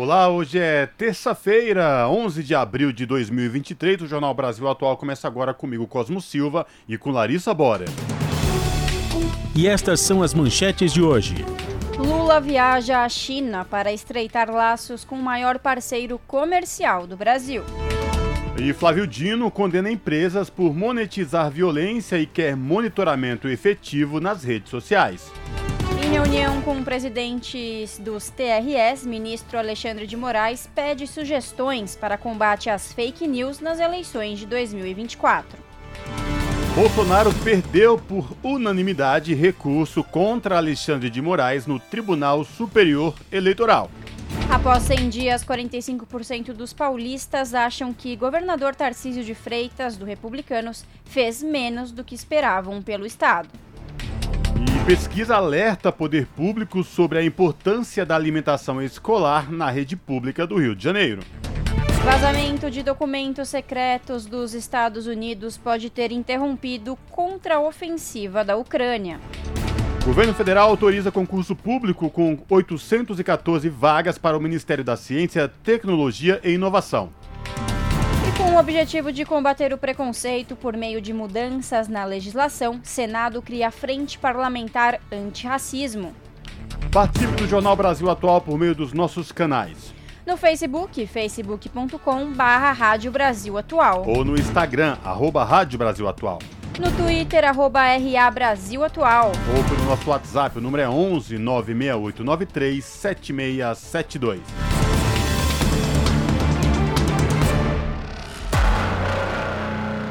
Olá, hoje é terça-feira, 11 de abril de 2023. O Jornal Brasil Atual começa agora comigo, Cosmo Silva, e com Larissa Bora. E estas são as manchetes de hoje. Lula viaja à China para estreitar laços com o maior parceiro comercial do Brasil. E Flávio Dino condena empresas por monetizar violência e quer monitoramento efetivo nas redes sociais. Em reunião com presidentes dos TRS, ministro Alexandre de Moraes pede sugestões para combate às fake news nas eleições de 2024. Bolsonaro perdeu por unanimidade recurso contra Alexandre de Moraes no Tribunal Superior Eleitoral. Após 100 dias, 45% dos paulistas acham que governador Tarcísio de Freitas, do Republicanos, fez menos do que esperavam pelo Estado. Pesquisa alerta poder público sobre a importância da alimentação escolar na rede pública do Rio de Janeiro. Vazamento de documentos secretos dos Estados Unidos pode ter interrompido contra-ofensiva da Ucrânia. O governo federal autoriza concurso público com 814 vagas para o Ministério da Ciência, Tecnologia e Inovação. Com o objetivo de combater o preconceito por meio de mudanças na legislação, Senado cria a Frente Parlamentar Antirracismo. Participe do Jornal Brasil Atual por meio dos nossos canais. No Facebook, facebook.com barra Rádio Brasil Atual. Ou no Instagram, arroba Rádio Brasil Atual. No Twitter, arroba RA Brasil Atual. Ou pelo nosso WhatsApp, o número é 11 96893 7672.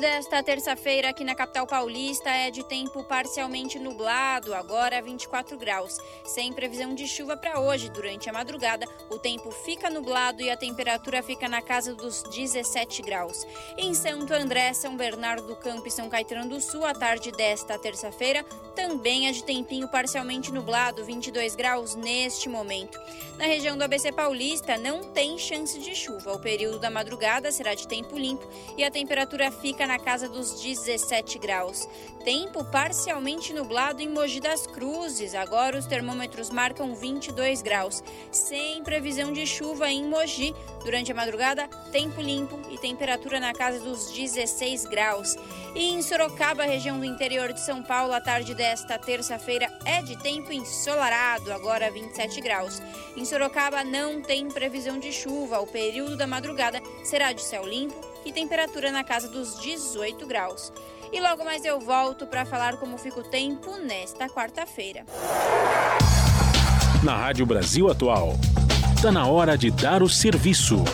Desta terça-feira aqui na capital paulista é de tempo parcialmente nublado, agora 24 graus. Sem previsão de chuva para hoje. Durante a madrugada, o tempo fica nublado e a temperatura fica na casa dos 17 graus. Em Santo André, São Bernardo do Campo e São Caetano do Sul, a tarde desta terça-feira também é de tempinho parcialmente nublado, 22 graus neste momento. Na região do ABC Paulista, não tem chance de chuva. O período da madrugada será de tempo limpo e a temperatura fica na casa dos 17 graus. Tempo parcialmente nublado em Mogi das Cruzes. Agora os termômetros marcam 22 graus. Sem previsão de chuva em Mogi. Durante a madrugada, tempo limpo e temperatura na casa dos 16 graus. E em Sorocaba, região do interior de São Paulo, a tarde desta terça-feira é de tempo ensolarado, agora 27 graus. Em Sorocaba não tem previsão de chuva. O período da madrugada será de céu limpo e temperatura na casa dos 18 graus. E logo mais eu volto para falar como fica o tempo nesta quarta-feira. Na Rádio Brasil Atual, está na hora de dar o serviço.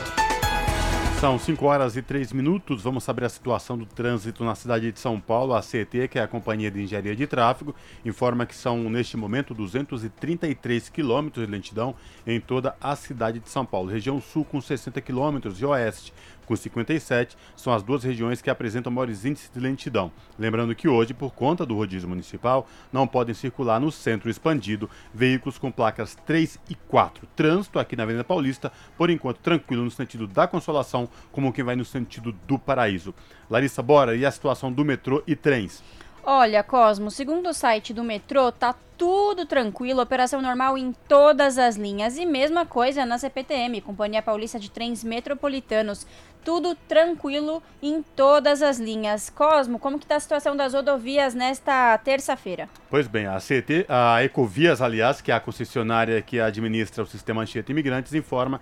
São 5 horas e 3 minutos. Vamos saber a situação do trânsito na cidade de São Paulo. A CET, que é a Companhia de Engenharia de Tráfego, informa que são, neste momento, 233 quilômetros de lentidão em toda a cidade de São Paulo. Região Sul com 60 quilômetros e Oeste com 57, são as duas regiões que apresentam maiores índices de lentidão. Lembrando que hoje, por conta do rodízio municipal, não podem circular no centro expandido veículos com placas 3 e 4. Trânsito aqui na Avenida Paulista, por enquanto tranquilo no sentido da Consolação, como quem vai no sentido do Paraíso. Larissa Bora, e a situação do metrô e trens? Olha, Cosmo, segundo o site do metrô, tá tudo tranquilo, operação normal em todas as linhas. E mesma coisa na CPTM, Companhia Paulista de Trens Metropolitanos. Tudo tranquilo em todas as linhas. Cosmo, como que está a situação das rodovias nesta terça-feira? Pois bem, a CT, a Ecovias, aliás, que é a concessionária que administra o sistema Anchieta Imigrantes, informa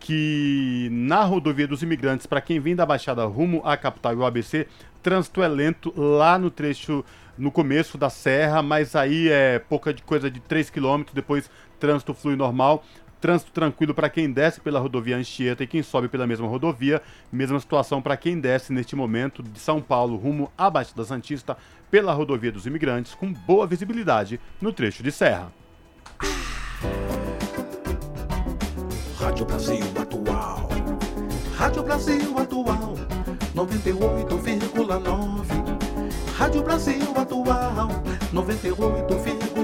que na rodovia dos imigrantes, para quem vem da Baixada rumo à capital e o ABC, trânsito é lento lá no trecho, no começo da serra, mas aí é pouca de coisa de 3 km, depois trânsito flui normal. Trânsito tranquilo para quem desce pela rodovia Anchieta e quem sobe pela mesma rodovia. Mesma situação para quem desce neste momento de São Paulo rumo à Baixada Santista pela rodovia dos imigrantes, com boa visibilidade no trecho de serra. Rádio Brasil Atual. Rádio Brasil Atual. 98,9. Rádio Brasil Atual. 98,9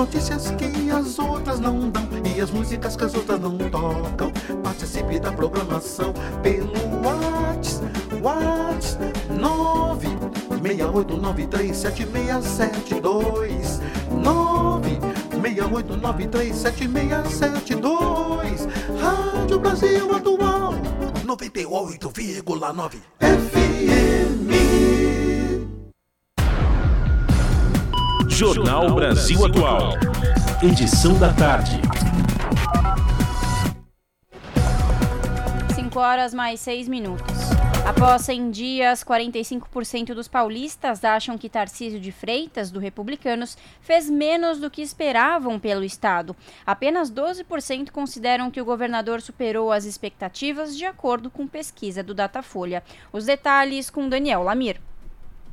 notícias que as outras não dão e as músicas que as outras não tocam. Participe da programação pelo WhatsApp. WhatsApp 9 68937672 9 68937672 Rádio Brasil Atual 98,9 FM Jornal Brasil Atual. Edição da tarde. 5 horas mais 6 minutos. Após 100 dias, 45% dos paulistas acham que Tarcísio de Freitas, do Republicanos, fez menos do que esperavam pelo Estado. Apenas 12% consideram que o governador superou as expectativas, de acordo com pesquisa do Datafolha. Os detalhes com Daniel Lamir.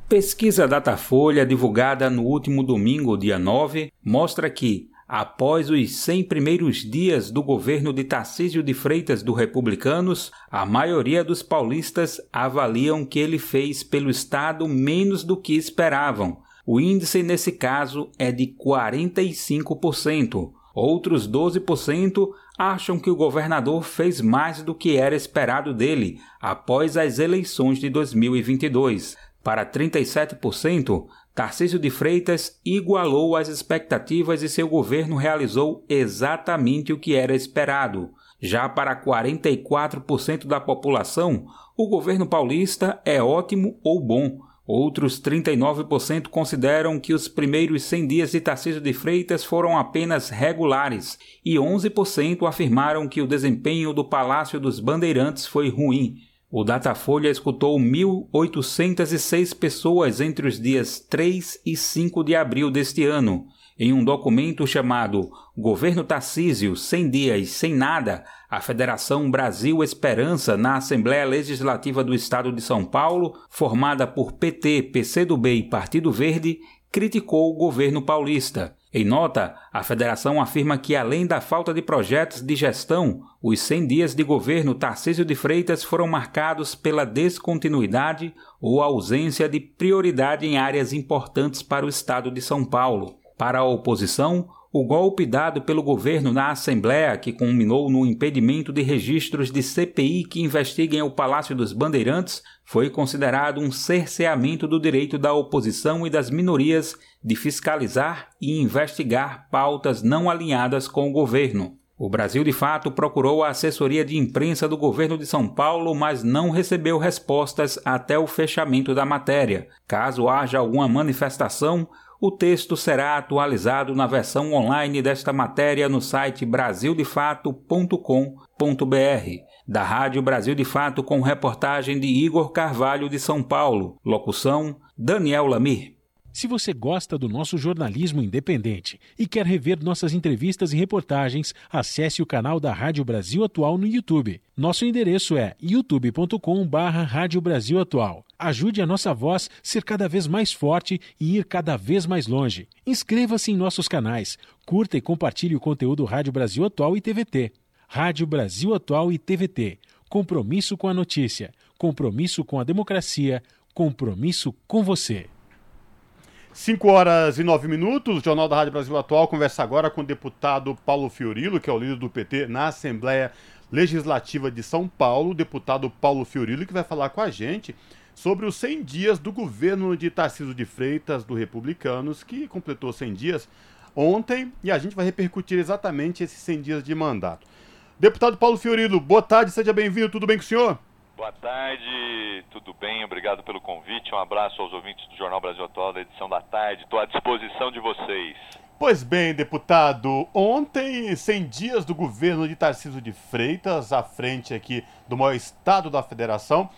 Pesquisa Datafolha, divulgada no último domingo, dia 9, mostra que Após os 100 primeiros dias do governo de Tarcísio de Freitas do Republicanos, a maioria dos paulistas avaliam que ele fez pelo Estado menos do que esperavam. O índice nesse caso é de 45%. Outros 12% acham que o governador fez mais do que era esperado dele após as eleições de 2022. Para 37%, Tarcísio de Freitas igualou as expectativas e seu governo realizou exatamente o que era esperado. Já para 44% da população, o governo paulista é ótimo ou bom. Outros 39% consideram que os primeiros 100 dias de Tarcísio de Freitas foram apenas regulares e 11% afirmaram que o desempenho do Palácio dos Bandeirantes foi ruim. O Datafolha escutou 1.806 pessoas entre os dias 3 e 5 de abril deste ano. Em um documento chamado Governo Tarcísio, 100 dias, sem nada, a Federação Brasil Esperança, na Assembleia Legislativa do Estado de São Paulo, formada por PT, PCdoB e Partido Verde, criticou o governo paulista. Em nota, a federação afirma que, além da falta de projetos de gestão, os 100 dias de governo Tarcísio de Freitas foram marcados pela descontinuidade ou ausência de prioridade em áreas importantes para o estado de São Paulo. Para a oposição, o golpe dado pelo governo na Assembleia, que culminou no impedimento de registros de CPI que investiguem o Palácio dos Bandeirantes, foi considerado um cerceamento do direito da oposição e das minorias de fiscalizar e investigar pautas não alinhadas com o governo. O Brasil, de fato, procurou a assessoria de imprensa do governo de São Paulo, mas não recebeu respostas até o fechamento da matéria. Caso haja alguma manifestação, o texto será atualizado na versão online desta matéria no site brasildefato.com.br. Da Rádio Brasil de Fato com reportagem de Igor Carvalho de São Paulo. Locução: Daniel Lamir. Se você gosta do nosso jornalismo independente e quer rever nossas entrevistas e reportagens, acesse o canal da Rádio Brasil Atual no YouTube. Nosso endereço é youtube.com/barra Rádio Brasil Atual. Ajude a nossa voz ser cada vez mais forte e ir cada vez mais longe. Inscreva-se em nossos canais, curta e compartilhe o conteúdo Rádio Brasil Atual e TVT. Rádio Brasil Atual e TVT. Compromisso com a notícia, compromisso com a democracia, compromisso com você. 5 horas e 9 minutos, o Jornal da Rádio Brasil Atual conversa agora com o deputado Paulo Fiorilo, que é o líder do PT na Assembleia Legislativa de São Paulo, o deputado Paulo Fiorilo, que vai falar com a gente sobre os 100 dias do governo de Tarcísio de Freitas, do Republicanos, que completou 100 dias ontem, e a gente vai repercutir exatamente esses 100 dias de mandato. Deputado Paulo Fiorilo, boa tarde, seja bem-vindo, tudo bem com o senhor? Boa tarde, tudo bem? Obrigado pelo convite. Um abraço aos ouvintes do Jornal Brasil Atual da edição da tarde. Estou à disposição de vocês. Pois bem, deputado, ontem, 100 dias do governo de Tarcísio de Freitas, à frente aqui do maior estado da federação.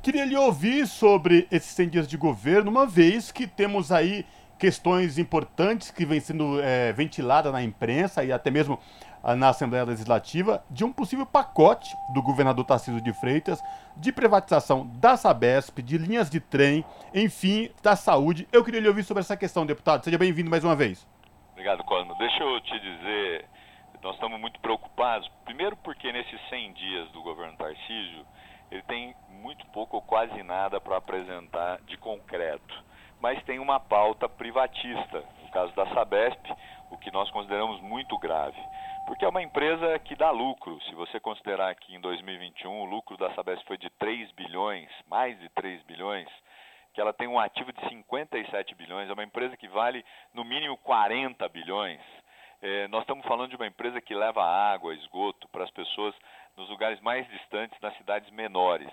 Queria lhe ouvir sobre esses 100 dias de governo, uma vez que temos aí questões importantes que vêm sendo é, ventiladas na imprensa e até mesmo na Assembleia Legislativa de um possível pacote do governador Tarcísio de Freitas de privatização da Sabesp, de linhas de trem, enfim, da saúde. Eu queria lhe ouvir sobre essa questão, deputado. Seja bem-vindo mais uma vez. Obrigado, Corno. Deixa eu te dizer, nós estamos muito preocupados, primeiro porque nesses 100 dias do governo Tarcísio, ele tem muito pouco ou quase nada para apresentar de concreto mas tem uma pauta privatista, no caso da Sabesp, o que nós consideramos muito grave. Porque é uma empresa que dá lucro. Se você considerar que em 2021 o lucro da Sabesp foi de 3 bilhões, mais de 3 bilhões, que ela tem um ativo de 57 bilhões, é uma empresa que vale no mínimo 40 bilhões. É, nós estamos falando de uma empresa que leva água, esgoto para as pessoas nos lugares mais distantes, nas cidades menores.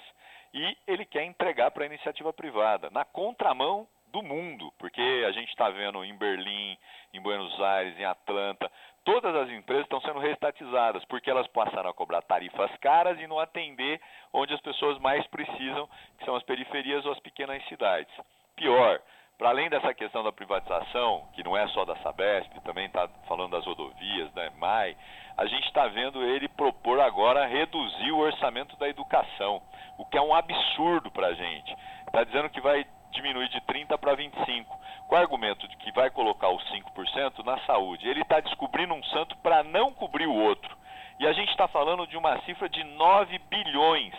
E ele quer entregar para a iniciativa privada, na contramão do mundo, porque a gente está vendo em Berlim, em Buenos Aires, em Atlanta, todas as empresas estão sendo reestatizadas, porque elas passaram a cobrar tarifas caras e não atender onde as pessoas mais precisam, que são as periferias ou as pequenas cidades. Pior, para além dessa questão da privatização, que não é só da Sabesp, também está falando das rodovias, né, MAI, a gente está vendo ele propor agora reduzir o orçamento da educação, o que é um absurdo para a gente. Está dizendo que vai diminuir de 30% para 25%, com o argumento de que vai colocar os 5% na saúde. Ele está descobrindo um santo para não cobrir o outro. E a gente está falando de uma cifra de 9 bilhões,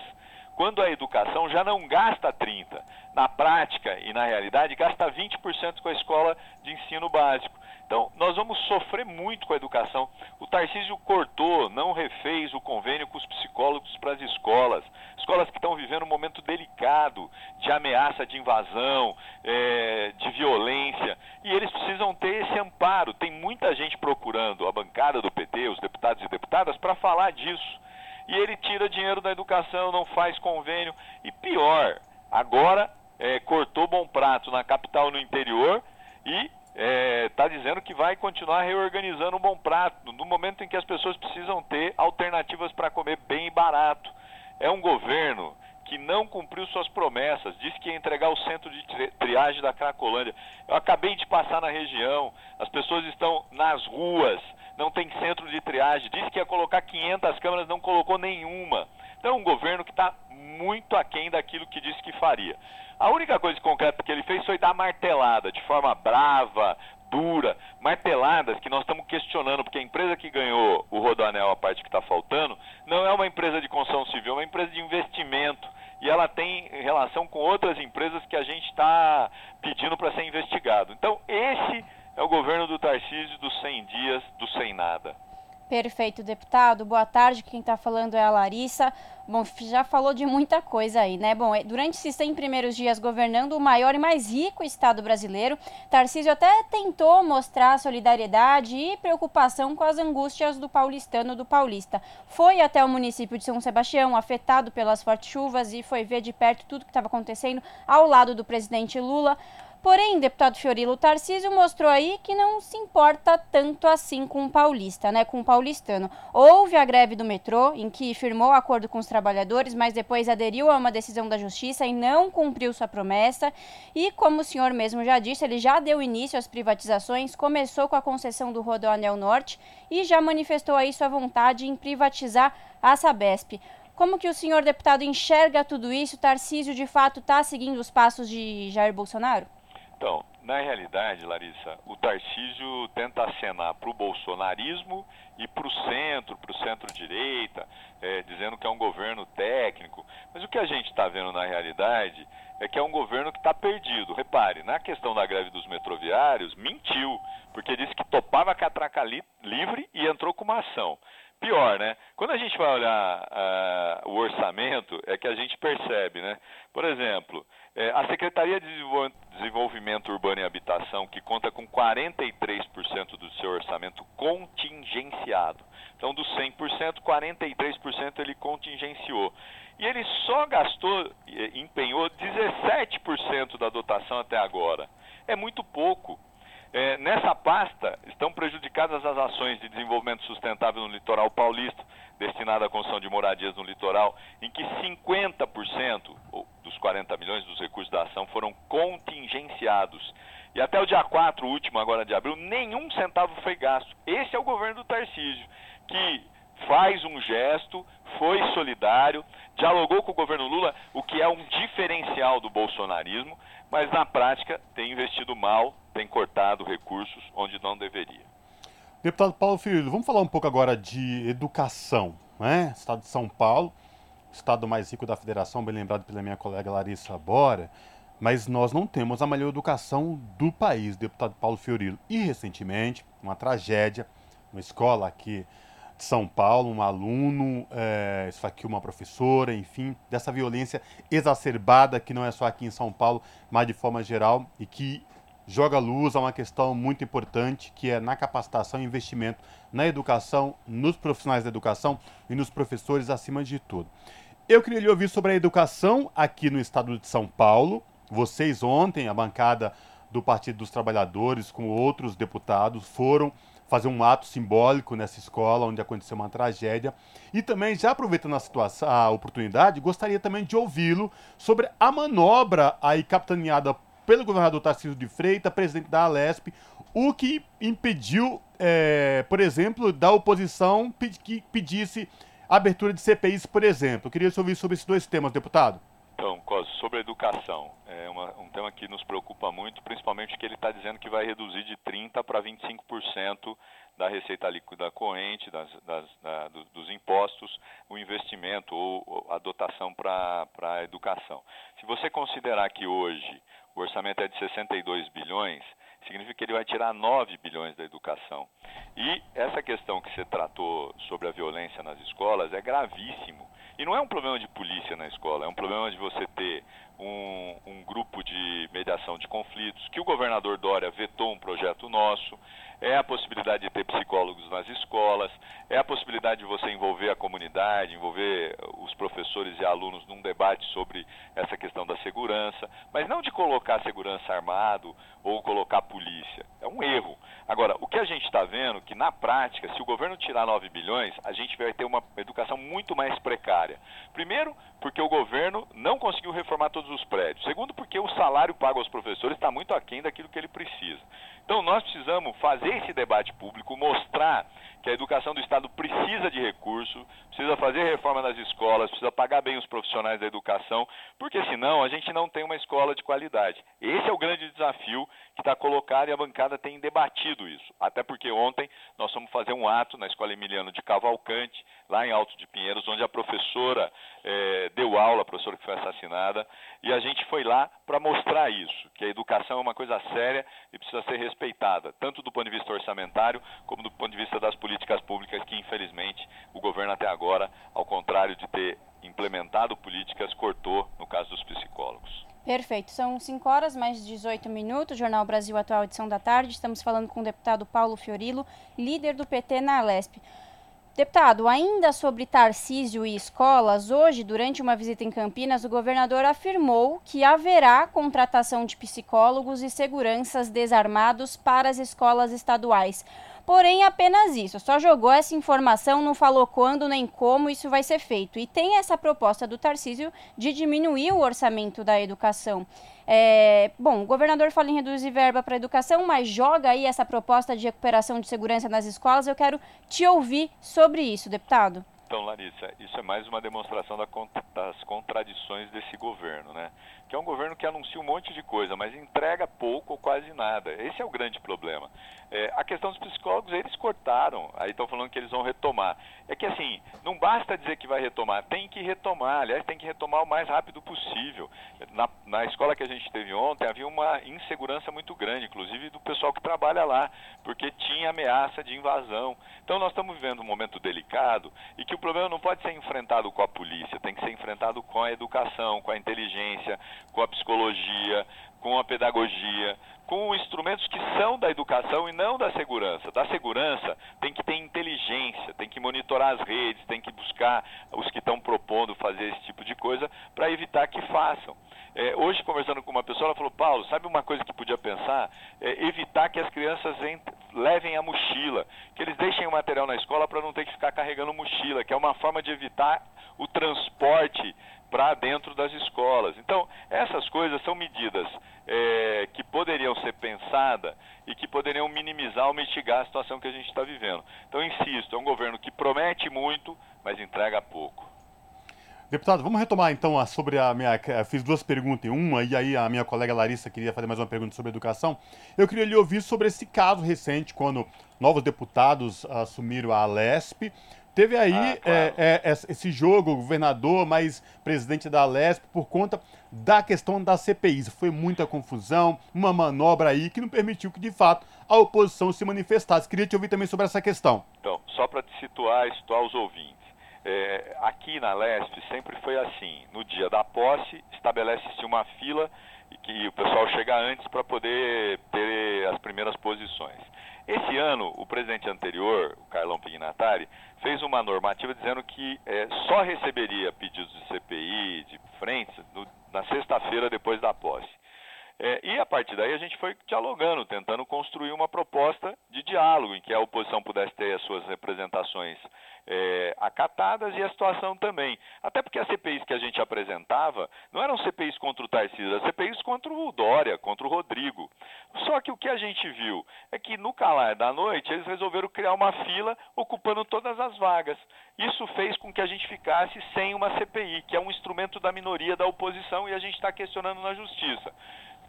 quando a educação já não gasta 30%. Na prática e na realidade, gasta 20% com a escola de ensino básico. Então, nós vamos sofrer muito com a educação. O Tarcísio cortou, não refez o convênio com os psicólogos para as escolas. Escolas que estão vivendo um momento delicado de ameaça de invasão, é, de violência. E eles precisam ter esse amparo. Tem muita gente procurando a bancada do PT, os deputados e deputadas, para falar disso. E ele tira dinheiro da educação, não faz convênio. E pior, agora é, cortou bom prato na capital no interior e está é, tá dizendo que vai continuar reorganizando um bom prato, no momento em que as pessoas precisam ter alternativas para comer bem e barato. É um governo que não cumpriu suas promessas, disse que ia entregar o centro de triagem da Cracolândia. Eu acabei de passar na região, as pessoas estão nas ruas, não tem centro de triagem, disse que ia colocar 500 câmeras, não colocou nenhuma. Então é um governo que está muito aquém daquilo que disse que faria. A única coisa concreta que ele fez foi dar martelada, de forma brava, dura, marteladas que nós estamos questionando, porque a empresa que ganhou o Rodoanel, a parte que está faltando, não é uma empresa de construção civil, é uma empresa de investimento. E ela tem relação com outras empresas que a gente está pedindo para ser investigado. Então, esse é o governo do Tarcísio dos 100 dias, do sem nada. Perfeito, deputado. Boa tarde. Quem está falando é a Larissa. Bom, já falou de muita coisa aí, né? Bom, é, durante esses 100 primeiros dias governando o maior e mais rico estado brasileiro, Tarcísio até tentou mostrar solidariedade e preocupação com as angústias do paulistano do paulista. Foi até o município de São Sebastião, afetado pelas fortes chuvas, e foi ver de perto tudo que estava acontecendo ao lado do presidente Lula. Porém, deputado Fiorilo Tarcísio mostrou aí que não se importa tanto assim com o paulista, né, com o paulistano. Houve a greve do metrô, em que firmou acordo com os trabalhadores, mas depois aderiu a uma decisão da justiça e não cumpriu sua promessa. E como o senhor mesmo já disse, ele já deu início às privatizações, começou com a concessão do Rodoanel Norte e já manifestou aí sua vontade em privatizar a Sabesp. Como que o senhor deputado enxerga tudo isso? Tarcísio de fato está seguindo os passos de Jair Bolsonaro? Então, na realidade, Larissa, o Tarcísio tenta acenar para o bolsonarismo e para o centro, para o centro-direita, é, dizendo que é um governo técnico. Mas o que a gente está vendo na realidade é que é um governo que está perdido. Repare, na questão da greve dos metroviários, mentiu, porque disse que topava catraca li livre e entrou com uma ação. Pior, né? Quando a gente vai olhar uh, o orçamento, é que a gente percebe, né? Por exemplo, é, a Secretaria de Desenvolvimento Urbano e Habitação, que conta com 43% do seu orçamento contingenciado. Então, dos 100%, 43% ele contingenciou. E ele só gastou, empenhou 17% da dotação até agora. É muito pouco. É, nessa pasta estão prejudicadas as ações de desenvolvimento sustentável no litoral paulista, destinada à construção de moradias no litoral, em que 50% dos 40 milhões dos recursos da ação foram contingenciados. E até o dia 4, último agora de abril, nenhum centavo foi gasto. Esse é o governo do Tarcísio, que faz um gesto, foi solidário, dialogou com o governo Lula, o que é um diferencial do bolsonarismo, mas na prática tem investido mal, tem cortado recursos onde não deveria. Deputado Paulo Filho, vamos falar um pouco agora de educação, né? Estado de São Paulo, estado mais rico da federação, bem lembrado pela minha colega Larissa Bora, mas nós não temos a melhor educação do país, deputado Paulo Fiorilo. E recentemente, uma tragédia, uma escola aqui de São Paulo, um aluno é, esfaqueou uma professora, enfim, dessa violência exacerbada que não é só aqui em São Paulo, mas de forma geral e que joga luz a uma questão muito importante que é na capacitação e investimento na educação, nos profissionais da educação e nos professores acima de tudo. Eu queria lhe ouvir sobre a educação aqui no estado de São Paulo. Vocês ontem, a bancada do Partido dos Trabalhadores com outros deputados foram fazer um ato simbólico nessa escola onde aconteceu uma tragédia. E também, já aproveitando a, situação, a oportunidade, gostaria também de ouvi-lo sobre a manobra aí capitaneada pelo governador Tarcísio de Freitas, presidente da Alesp, o que impediu, é, por exemplo, da oposição que pedisse abertura de CPIs, por exemplo. Eu queria ouvir sobre esses dois temas, deputado. Então, Cos, sobre a educação, é uma, um tema que nos preocupa muito, principalmente que ele está dizendo que vai reduzir de 30% para 25% da receita líquida corrente, das, das, da, do, dos impostos, o investimento ou, ou a dotação para a educação. Se você considerar que hoje o orçamento é de 62 bilhões, significa que ele vai tirar 9 bilhões da educação. E essa questão que você tratou sobre a violência nas escolas é gravíssimo. E não é um problema de polícia na escola, é um problema de você ter um, um grupo de mediação de conflitos, que o governador Dória vetou um projeto nosso, é a possibilidade de ter psicólogos nas escolas, é a possibilidade de você envolver a comunidade, envolver os professores e alunos num debate sobre essa questão da segurança, mas não de colocar segurança armado ou colocar polícia. É um erro. Agora, o que a gente está vendo que na prática, se o governo tirar 9 bilhões, a gente vai ter uma educação muito mais precária. Primeiro, porque o governo não conseguiu reformar todos os prédios. Segundo, porque o salário pago aos professores está muito aquém daquilo que ele precisa. Então, nós precisamos fazer esse debate público, mostrar que a educação do Estado precisa de recurso, precisa fazer reforma nas escolas, precisa pagar bem os profissionais da educação, porque senão a gente não tem uma escola de qualidade. Esse é o grande desafio que está colocado e a bancada tem debatido isso. Até porque ontem nós fomos fazer um ato na Escola Emiliano de Cavalcante, lá em Alto de Pinheiros, onde a professora eh, deu aula, a professora que foi assassinada, e a gente foi lá para mostrar isso, que a educação é uma coisa séria e precisa ser respeitada, tanto do ponto de vista orçamentário como do ponto de vista das políticas públicas que, infelizmente, o governo até agora, ao contrário de ter implementado políticas, cortou no caso dos psicólogos. Perfeito. São 5 horas, mais 18 minutos. Jornal Brasil Atual, edição da tarde. Estamos falando com o deputado Paulo Fiorilo, líder do PT na Alesp. Deputado, ainda sobre Tarcísio e escolas, hoje, durante uma visita em Campinas, o governador afirmou que haverá contratação de psicólogos e seguranças desarmados para as escolas estaduais. Porém, apenas isso. Só jogou essa informação, não falou quando nem como isso vai ser feito. E tem essa proposta do Tarcísio de diminuir o orçamento da educação. É, bom, o governador fala em reduzir verba para a educação, mas joga aí essa proposta de recuperação de segurança nas escolas. Eu quero te ouvir sobre isso, deputado. Então, Larissa, isso é mais uma demonstração das contradições desse governo, né? Que é um governo que anuncia um monte de coisa, mas entrega pouco ou quase nada. Esse é o grande problema. É, a questão dos psicólogos, eles cortaram, aí estão falando que eles vão retomar. É que assim, não basta dizer que vai retomar, tem que retomar, aliás, tem que retomar o mais rápido possível. Na, na escola que a gente teve ontem, havia uma insegurança muito grande, inclusive do pessoal que trabalha lá, porque tinha ameaça de invasão. Então nós estamos vivendo um momento delicado e que o problema não pode ser enfrentado com a polícia, tem que ser enfrentado com a educação, com a inteligência, com a psicologia, com a pedagogia, com instrumentos que são da educação e não da segurança. Da segurança tem que ter inteligência, tem que monitorar as redes, tem que buscar os que estão propondo fazer esse tipo de coisa para evitar que façam. É, hoje, conversando com uma pessoa, ela falou: Paulo, sabe uma coisa que podia pensar? É evitar que as crianças levem a mochila, que eles deixem o material na escola para não ter que ficar carregando mochila, que é uma forma de evitar o transporte para dentro das escolas. Então, essas coisas são medidas é, que poderiam ser pensadas e que poderiam minimizar ou mitigar a situação que a gente está vivendo. Então, insisto, é um governo que promete muito, mas entrega pouco. Deputado, vamos retomar então sobre a minha. Fiz duas perguntas em uma, e aí a minha colega Larissa queria fazer mais uma pergunta sobre educação. Eu queria lhe ouvir sobre esse caso recente, quando novos deputados assumiram a Alesp. Teve aí ah, claro. é, é, esse jogo, governador, mais presidente da Alesp, por conta da questão da CPI. Foi muita confusão, uma manobra aí que não permitiu que, de fato, a oposição se manifestasse. Queria te ouvir também sobre essa questão. Então, só para te situar e situar os ouvintes. É, aqui na Lesp sempre foi assim. No dia da posse, estabelece-se uma fila e que o pessoal chega antes para poder ter as primeiras posições. Esse ano, o presidente anterior, o Carlão Pignatari, fez uma normativa dizendo que é, só receberia pedidos de CPI, de frentes, no, na sexta-feira depois da posse. É, e a partir daí a gente foi dialogando, tentando construir uma proposta de diálogo em que a oposição pudesse ter as suas representações é, acatadas e a situação também. Até porque as CPIs que a gente apresentava não eram CPIs contra o Tarcísio, eram CPIs contra o Dória, contra o Rodrigo. Só que o que a gente viu é que no calar da noite eles resolveram criar uma fila ocupando todas as vagas. Isso fez com que a gente ficasse sem uma CPI, que é um instrumento da minoria da oposição e a gente está questionando na justiça.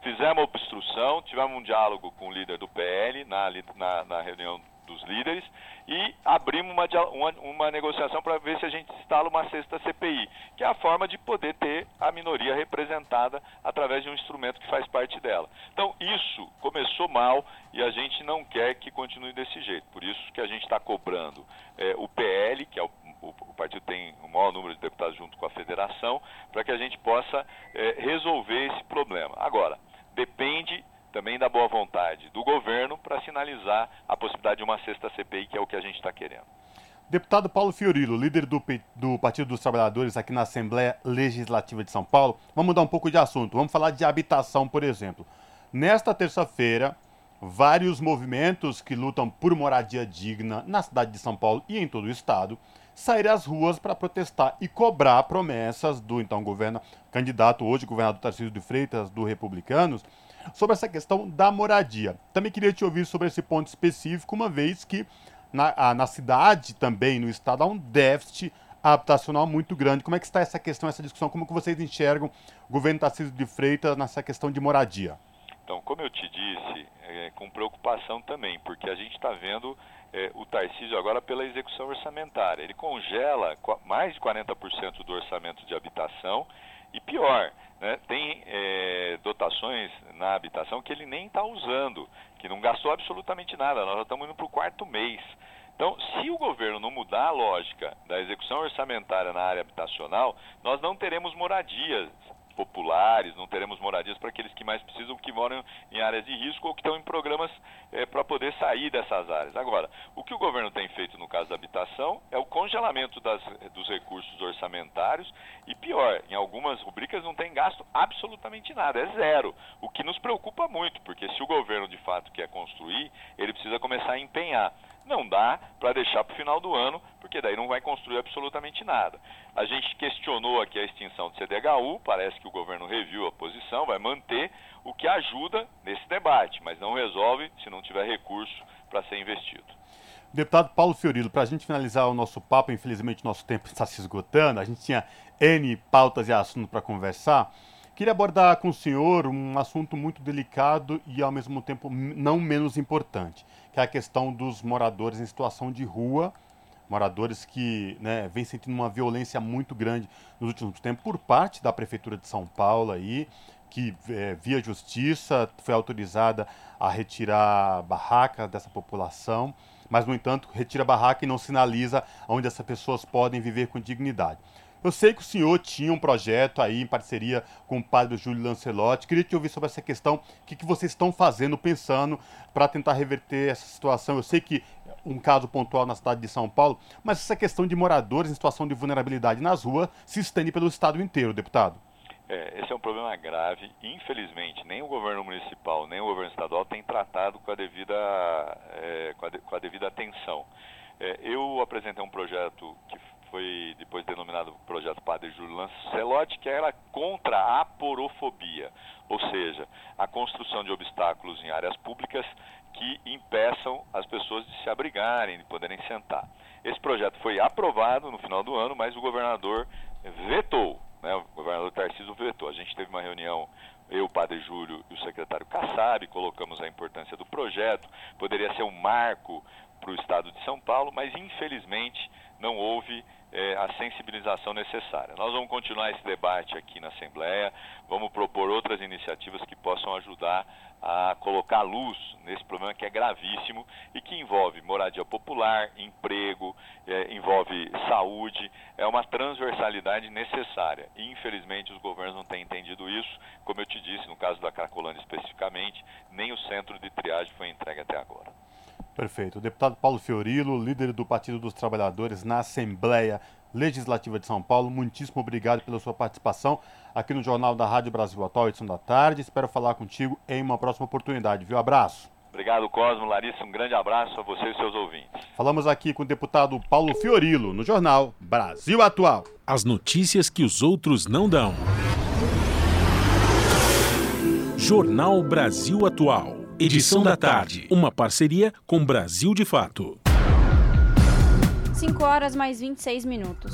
Fizemos obstrução, tivemos um diálogo com o líder do PL na, na, na reunião dos líderes e abrimos uma, uma, uma negociação para ver se a gente instala uma sexta CPI, que é a forma de poder ter a minoria representada através de um instrumento que faz parte dela. Então, isso começou mal e a gente não quer que continue desse jeito. Por isso que a gente está cobrando é, o PL, que é o, o, o, partido tem o maior número de deputados junto com a federação, para que a gente possa é, resolver esse problema. Agora, depende também da boa vontade do governo para sinalizar a possibilidade de uma sexta CPI, que é o que a gente está querendo. Deputado Paulo Fiorilo, líder do, do, Partido dos Trabalhadores aqui na Assembleia Legislativa de São Paulo, vamos mudar um pouco de assunto. Vamos falar de habitação, por exemplo. Nesta terça-feira, vários movimentos que lutam por moradia digna na cidade de São Paulo e em todo o estado saíram às ruas para protestar e cobrar promessas do então governo, candidato hoje, governador Tarcísio de Freitas, do Republicanos, sobre essa questão da moradia. Também queria te ouvir sobre esse ponto específico, uma vez que na, na cidade também, no estado, há um déficit habitacional muito grande. Como é que está essa questão, essa discussão? Como que vocês enxergam o governo Tarcísio de Freitas nessa questão de moradia? Então, como eu te disse, é, com preocupação também, porque a gente está vendo é, o Tarcísio agora pela execução orçamentária. Ele congela mais de 40% do orçamento de habitação e pior, né, tem é, dotações na habitação que ele nem está usando, que não gastou absolutamente nada. Nós já estamos indo para o quarto mês. Então, se o governo não mudar a lógica da execução orçamentária na área habitacional, nós não teremos moradias populares, não teremos moradias para aqueles que mais precisam, que moram em áreas de risco ou que estão em programas é, para poder sair dessas áreas. Agora, o que o governo tem feito no caso da habitação é o congelamento das, dos recursos orçamentários e pior, em algumas rubricas não tem gasto absolutamente nada, é zero. O que nos preocupa muito, porque se o governo de fato quer construir, ele precisa começar a empenhar. Não dá para deixar para o final do ano, porque daí não vai construir absolutamente nada. A gente questionou aqui a extinção do CDHU, parece que o governo reviu a posição, vai manter, o que ajuda nesse debate, mas não resolve se não tiver recurso para ser investido. Deputado Paulo Fiorilo, para a gente finalizar o nosso papo, infelizmente nosso tempo está se esgotando, a gente tinha N pautas e assuntos para conversar. Queria abordar com o senhor um assunto muito delicado e ao mesmo tempo não menos importante, que é a questão dos moradores em situação de rua, moradores que né, vêm sentindo uma violência muito grande nos últimos tempos por parte da Prefeitura de São Paulo aí, que é, via justiça foi autorizada a retirar barraca dessa população, mas no entanto retira barraca e não sinaliza onde essas pessoas podem viver com dignidade. Eu sei que o senhor tinha um projeto aí em parceria com o padre Júlio Lancelotti. Queria te ouvir sobre essa questão. O que, que vocês estão fazendo, pensando para tentar reverter essa situação? Eu sei que um caso pontual na cidade de São Paulo, mas essa questão de moradores em situação de vulnerabilidade nas ruas se estende pelo estado inteiro, deputado. É, esse é um problema grave. Infelizmente, nem o governo municipal, nem o governo estadual tem tratado com a devida, é, com a, de, com a devida atenção. É, eu apresentei um projeto que foi depois denominado Projeto Padre Júlio Lancelotti, que era contra a porofobia, ou seja, a construção de obstáculos em áreas públicas que impeçam as pessoas de se abrigarem, de poderem sentar. Esse projeto foi aprovado no final do ano, mas o governador vetou, né? o governador Tarcísio vetou. A gente teve uma reunião eu, o padre Júlio e o secretário Kassab, colocamos a importância do projeto, poderia ser um marco para o estado de São Paulo, mas infelizmente não houve é, a sensibilização necessária. Nós vamos continuar esse debate aqui na Assembleia, vamos propor outras iniciativas que possam ajudar a colocar luz nesse problema que é gravíssimo e que envolve moradia popular, emprego, é, envolve saúde, é uma transversalidade necessária. E, infelizmente, os governos não têm entendido isso. Como eu te disse, no caso da Cracolândia especificamente, nem o centro de triagem foi entregue até agora. Perfeito. O deputado Paulo Fiorilo, líder do Partido dos Trabalhadores na Assembleia Legislativa de São Paulo, muitíssimo obrigado pela sua participação aqui no Jornal da Rádio Brasil Atual, edição da tarde. Espero falar contigo em uma próxima oportunidade, viu? Abraço. Obrigado, Cosmo. Larissa, um grande abraço a você e seus ouvintes. Falamos aqui com o deputado Paulo Fiorilo, no Jornal Brasil Atual. As notícias que os outros não dão. Jornal Brasil Atual. Edição da tarde. Uma parceria com Brasil de Fato. 5 horas mais 26 minutos.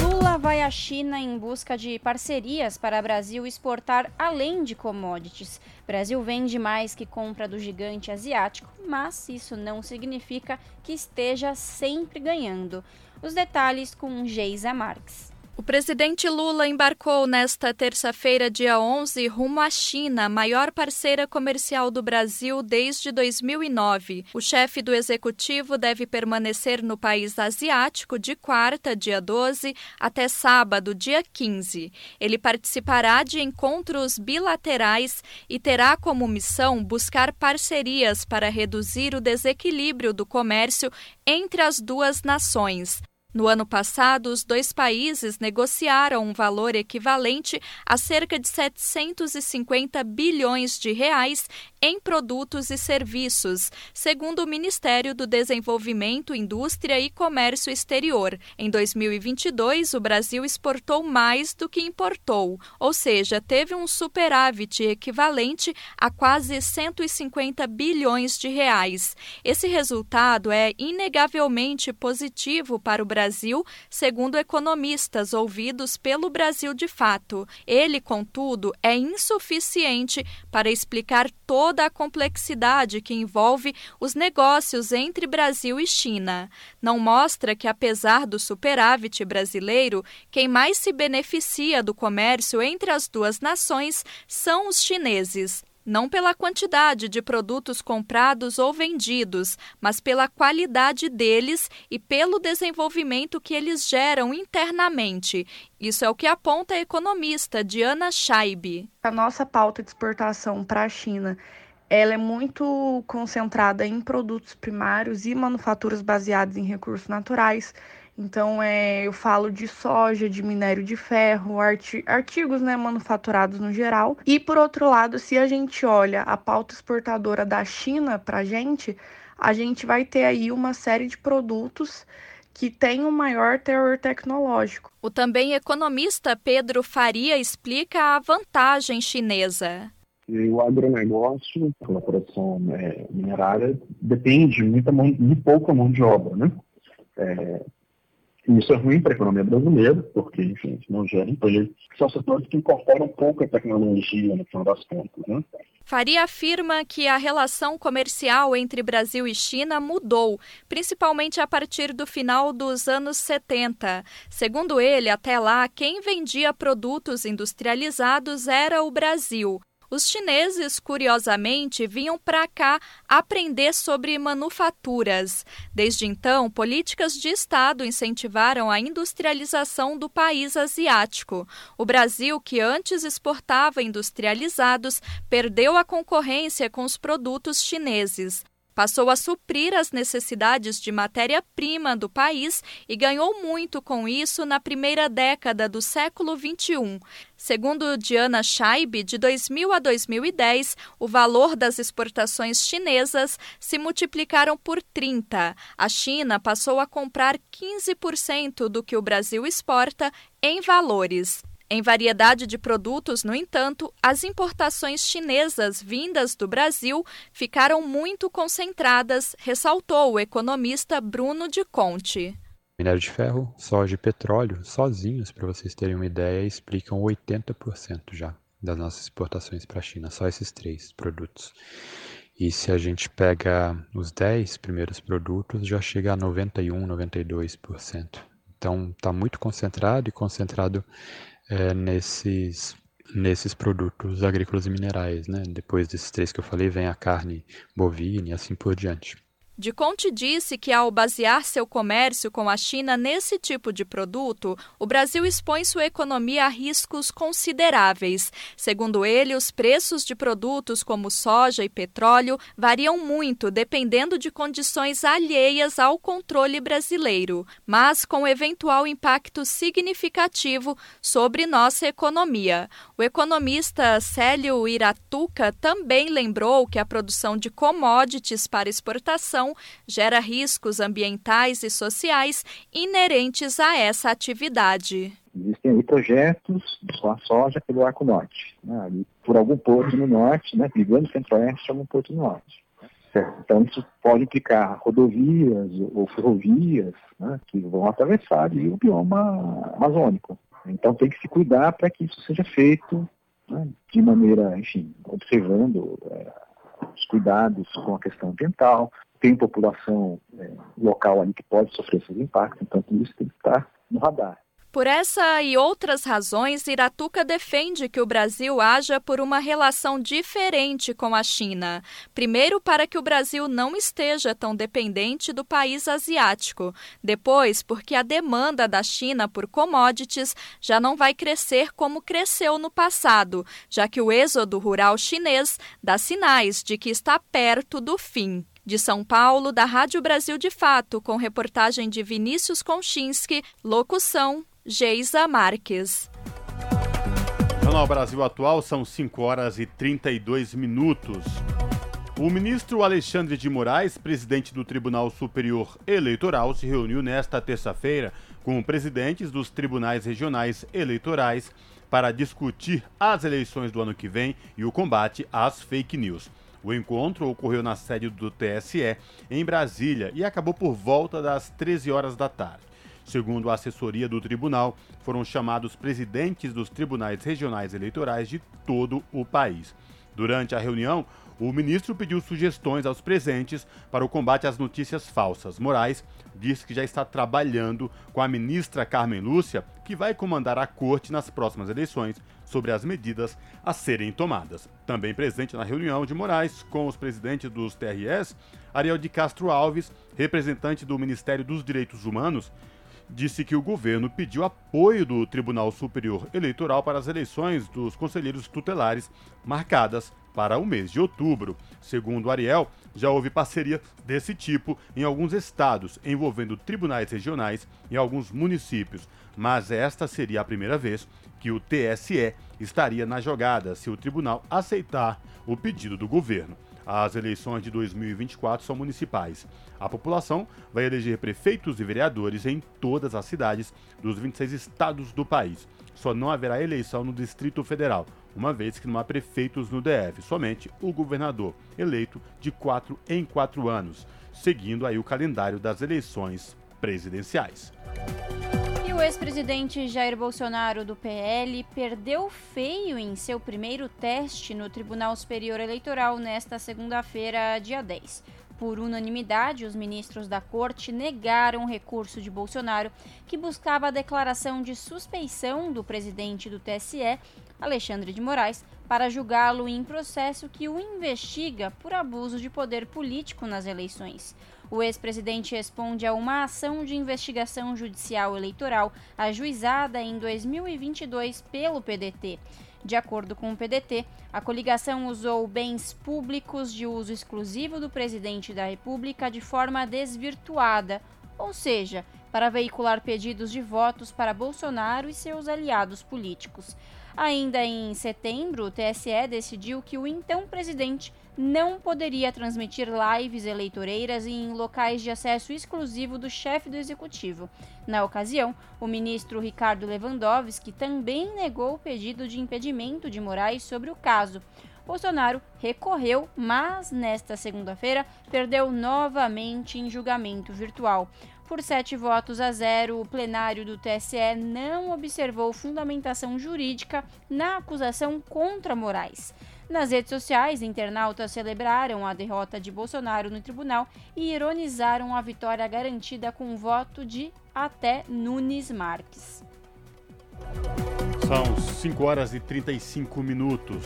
Lula vai à China em busca de parcerias para Brasil exportar além de commodities. Brasil vende mais que compra do gigante asiático, mas isso não significa que esteja sempre ganhando. Os detalhes com Geisa Marques. O presidente Lula embarcou nesta terça-feira, dia 11, rumo à China, maior parceira comercial do Brasil desde 2009. O chefe do executivo deve permanecer no país asiático de quarta, dia 12, até sábado, dia 15. Ele participará de encontros bilaterais e terá como missão buscar parcerias para reduzir o desequilíbrio do comércio entre as duas nações. No ano passado, os dois países negociaram um valor equivalente a cerca de 750 bilhões de reais em produtos e serviços, segundo o Ministério do Desenvolvimento, Indústria e Comércio Exterior. Em 2022, o Brasil exportou mais do que importou, ou seja, teve um superávit equivalente a quase 150 bilhões de reais. Esse resultado é inegavelmente positivo para o Brasil, segundo economistas ouvidos pelo Brasil de Fato. Ele, contudo, é insuficiente para explicar todo toda a complexidade que envolve os negócios entre Brasil e China. Não mostra que, apesar do superávit brasileiro, quem mais se beneficia do comércio entre as duas nações são os chineses não pela quantidade de produtos comprados ou vendidos, mas pela qualidade deles e pelo desenvolvimento que eles geram internamente. Isso é o que aponta a economista Diana Scheib. A nossa pauta de exportação para a China ela é muito concentrada em produtos primários e manufaturas baseadas em recursos naturais. Então, é, eu falo de soja, de minério de ferro, arti artigos né, manufaturados no geral. E, por outro lado, se a gente olha a pauta exportadora da China para a gente, a gente vai ter aí uma série de produtos que tem um maior teor tecnológico. O também economista Pedro Faria explica a vantagem chinesa. E o agronegócio, a produção é, minerária, depende muita mão, de pouca mão de obra, né? É, isso é ruim para a economia brasileira, porque, enfim, não gera emprego. São setores que incorporam pouca tecnologia, no final das contas, né? Faria afirma que a relação comercial entre Brasil e China mudou, principalmente a partir do final dos anos 70. Segundo ele, até lá, quem vendia produtos industrializados era o Brasil. Os chineses, curiosamente, vinham para cá aprender sobre manufaturas. Desde então, políticas de Estado incentivaram a industrialização do país asiático. O Brasil, que antes exportava industrializados, perdeu a concorrência com os produtos chineses. Passou a suprir as necessidades de matéria-prima do país e ganhou muito com isso na primeira década do século XXI. Segundo Diana Scheib, de 2000 a 2010, o valor das exportações chinesas se multiplicaram por 30. A China passou a comprar 15% do que o Brasil exporta em valores. Em variedade de produtos, no entanto, as importações chinesas vindas do Brasil ficaram muito concentradas, ressaltou o economista Bruno de Conte. Minério de ferro, soja e petróleo, sozinhos, para vocês terem uma ideia, explicam 80% já das nossas exportações para a China, só esses três produtos. E se a gente pega os 10 primeiros produtos, já chega a 91, 92%. Então está muito concentrado e concentrado é, nesses, nesses produtos agrícolas e minerais. Né? Depois desses três que eu falei, vem a carne bovina e assim por diante. De Conte disse que, ao basear seu comércio com a China nesse tipo de produto, o Brasil expõe sua economia a riscos consideráveis. Segundo ele, os preços de produtos como soja e petróleo variam muito dependendo de condições alheias ao controle brasileiro, mas com eventual impacto significativo sobre nossa economia. O economista Célio Iratuca também lembrou que a produção de commodities para exportação gera riscos ambientais e sociais inerentes a essa atividade. Existem aí projetos com a soja pelo Arco Norte, né, ali por algum porto no norte, né, ligando centro-oeste a algum porto no norte. Então, isso pode implicar rodovias ou ferrovias né, que vão atravessar ali o bioma amazônico. Então, tem que se cuidar para que isso seja feito né, de maneira, enfim, observando é, os cuidados com a questão ambiental, tem população é, local ali que pode sofrer esses impactos, então tudo isso tem que estar no radar. Por essa e outras razões, Iratuca defende que o Brasil haja por uma relação diferente com a China. Primeiro, para que o Brasil não esteja tão dependente do país asiático. Depois, porque a demanda da China por commodities já não vai crescer como cresceu no passado, já que o êxodo rural chinês dá sinais de que está perto do fim. De São Paulo, da Rádio Brasil de Fato, com reportagem de Vinícius Konchinski, locução Geisa Marques. Jornal Brasil Atual são 5 horas e 32 minutos. O ministro Alexandre de Moraes, presidente do Tribunal Superior Eleitoral, se reuniu nesta terça-feira com presidentes dos tribunais regionais eleitorais para discutir as eleições do ano que vem e o combate às fake news. O encontro ocorreu na sede do TSE, em Brasília, e acabou por volta das 13 horas da tarde. Segundo a assessoria do tribunal, foram chamados presidentes dos tribunais regionais eleitorais de todo o país. Durante a reunião, o ministro pediu sugestões aos presentes para o combate às notícias falsas. Moraes disse que já está trabalhando com a ministra Carmen Lúcia, que vai comandar a corte nas próximas eleições, sobre as medidas a serem tomadas. Também presente na reunião de Moraes com os presidentes dos TRS, Ariel de Castro Alves, representante do Ministério dos Direitos Humanos, disse que o governo pediu apoio do Tribunal Superior Eleitoral para as eleições dos conselheiros tutelares marcadas para o mês de outubro. Segundo Ariel, já houve parceria desse tipo em alguns estados, envolvendo tribunais regionais em alguns municípios, mas esta seria a primeira vez que o TSE estaria na jogada se o tribunal aceitar o pedido do governo. As eleições de 2024 são municipais. A população vai eleger prefeitos e vereadores em todas as cidades dos 26 estados do país. Só não haverá eleição no Distrito Federal, uma vez que não há prefeitos no DF, somente o governador, eleito de quatro em quatro anos, seguindo aí o calendário das eleições presidenciais. O ex-presidente Jair Bolsonaro do PL perdeu feio em seu primeiro teste no Tribunal Superior Eleitoral nesta segunda-feira, dia 10. Por unanimidade, os ministros da corte negaram o recurso de Bolsonaro, que buscava a declaração de suspeição do presidente do TSE, Alexandre de Moraes, para julgá-lo em processo que o investiga por abuso de poder político nas eleições. O ex-presidente responde a uma ação de investigação judicial eleitoral ajuizada em 2022 pelo PDT. De acordo com o PDT, a coligação usou bens públicos de uso exclusivo do presidente da República de forma desvirtuada, ou seja, para veicular pedidos de votos para Bolsonaro e seus aliados políticos. Ainda em setembro, o TSE decidiu que o então presidente não poderia transmitir lives eleitoreiras em locais de acesso exclusivo do chefe do executivo. Na ocasião, o ministro Ricardo Lewandowski também negou o pedido de impedimento de Moraes sobre o caso. Bolsonaro recorreu, mas nesta segunda-feira perdeu novamente em julgamento virtual. Por sete votos a zero, o plenário do TSE não observou fundamentação jurídica na acusação contra Moraes. Nas redes sociais, internautas celebraram a derrota de Bolsonaro no tribunal e ironizaram a vitória garantida com o voto de até Nunes Marques. São 5 horas e 35 minutos.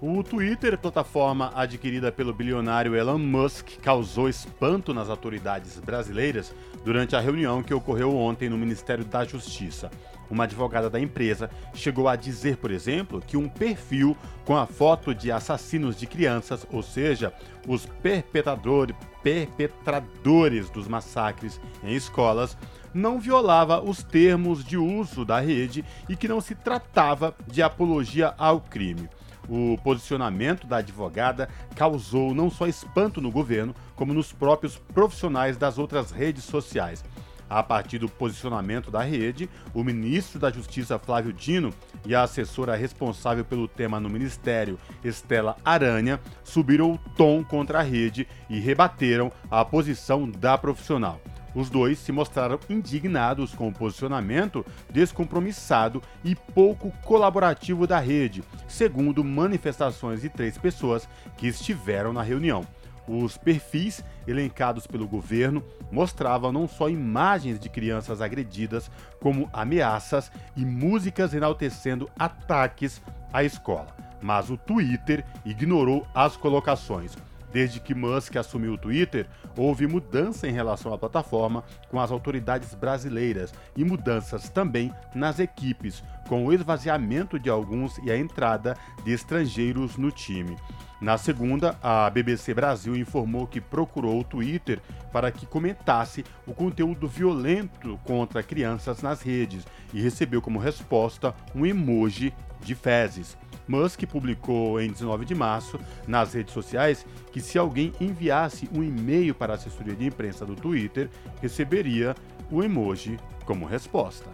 O Twitter, plataforma adquirida pelo bilionário Elon Musk, causou espanto nas autoridades brasileiras durante a reunião que ocorreu ontem no Ministério da Justiça. Uma advogada da empresa chegou a dizer, por exemplo, que um perfil com a foto de assassinos de crianças, ou seja, os perpetradores, perpetradores dos massacres em escolas, não violava os termos de uso da rede e que não se tratava de apologia ao crime. O posicionamento da advogada causou não só espanto no governo, como nos próprios profissionais das outras redes sociais. A partir do posicionamento da rede, o ministro da Justiça Flávio Dino e a assessora responsável pelo tema no ministério, Estela Aranha, subiram o tom contra a rede e rebateram a posição da profissional. Os dois se mostraram indignados com o posicionamento descompromissado e pouco colaborativo da rede, segundo manifestações de três pessoas que estiveram na reunião. Os perfis elencados pelo governo mostravam não só imagens de crianças agredidas, como ameaças e músicas enaltecendo ataques à escola. Mas o Twitter ignorou as colocações. Desde que Musk assumiu o Twitter, houve mudança em relação à plataforma com as autoridades brasileiras e mudanças também nas equipes, com o esvaziamento de alguns e a entrada de estrangeiros no time. Na segunda, a BBC Brasil informou que procurou o Twitter para que comentasse o conteúdo violento contra crianças nas redes e recebeu como resposta um emoji de fezes. Musk publicou em 19 de março nas redes sociais que se alguém enviasse um e-mail para a assessoria de imprensa do Twitter, receberia o emoji como resposta.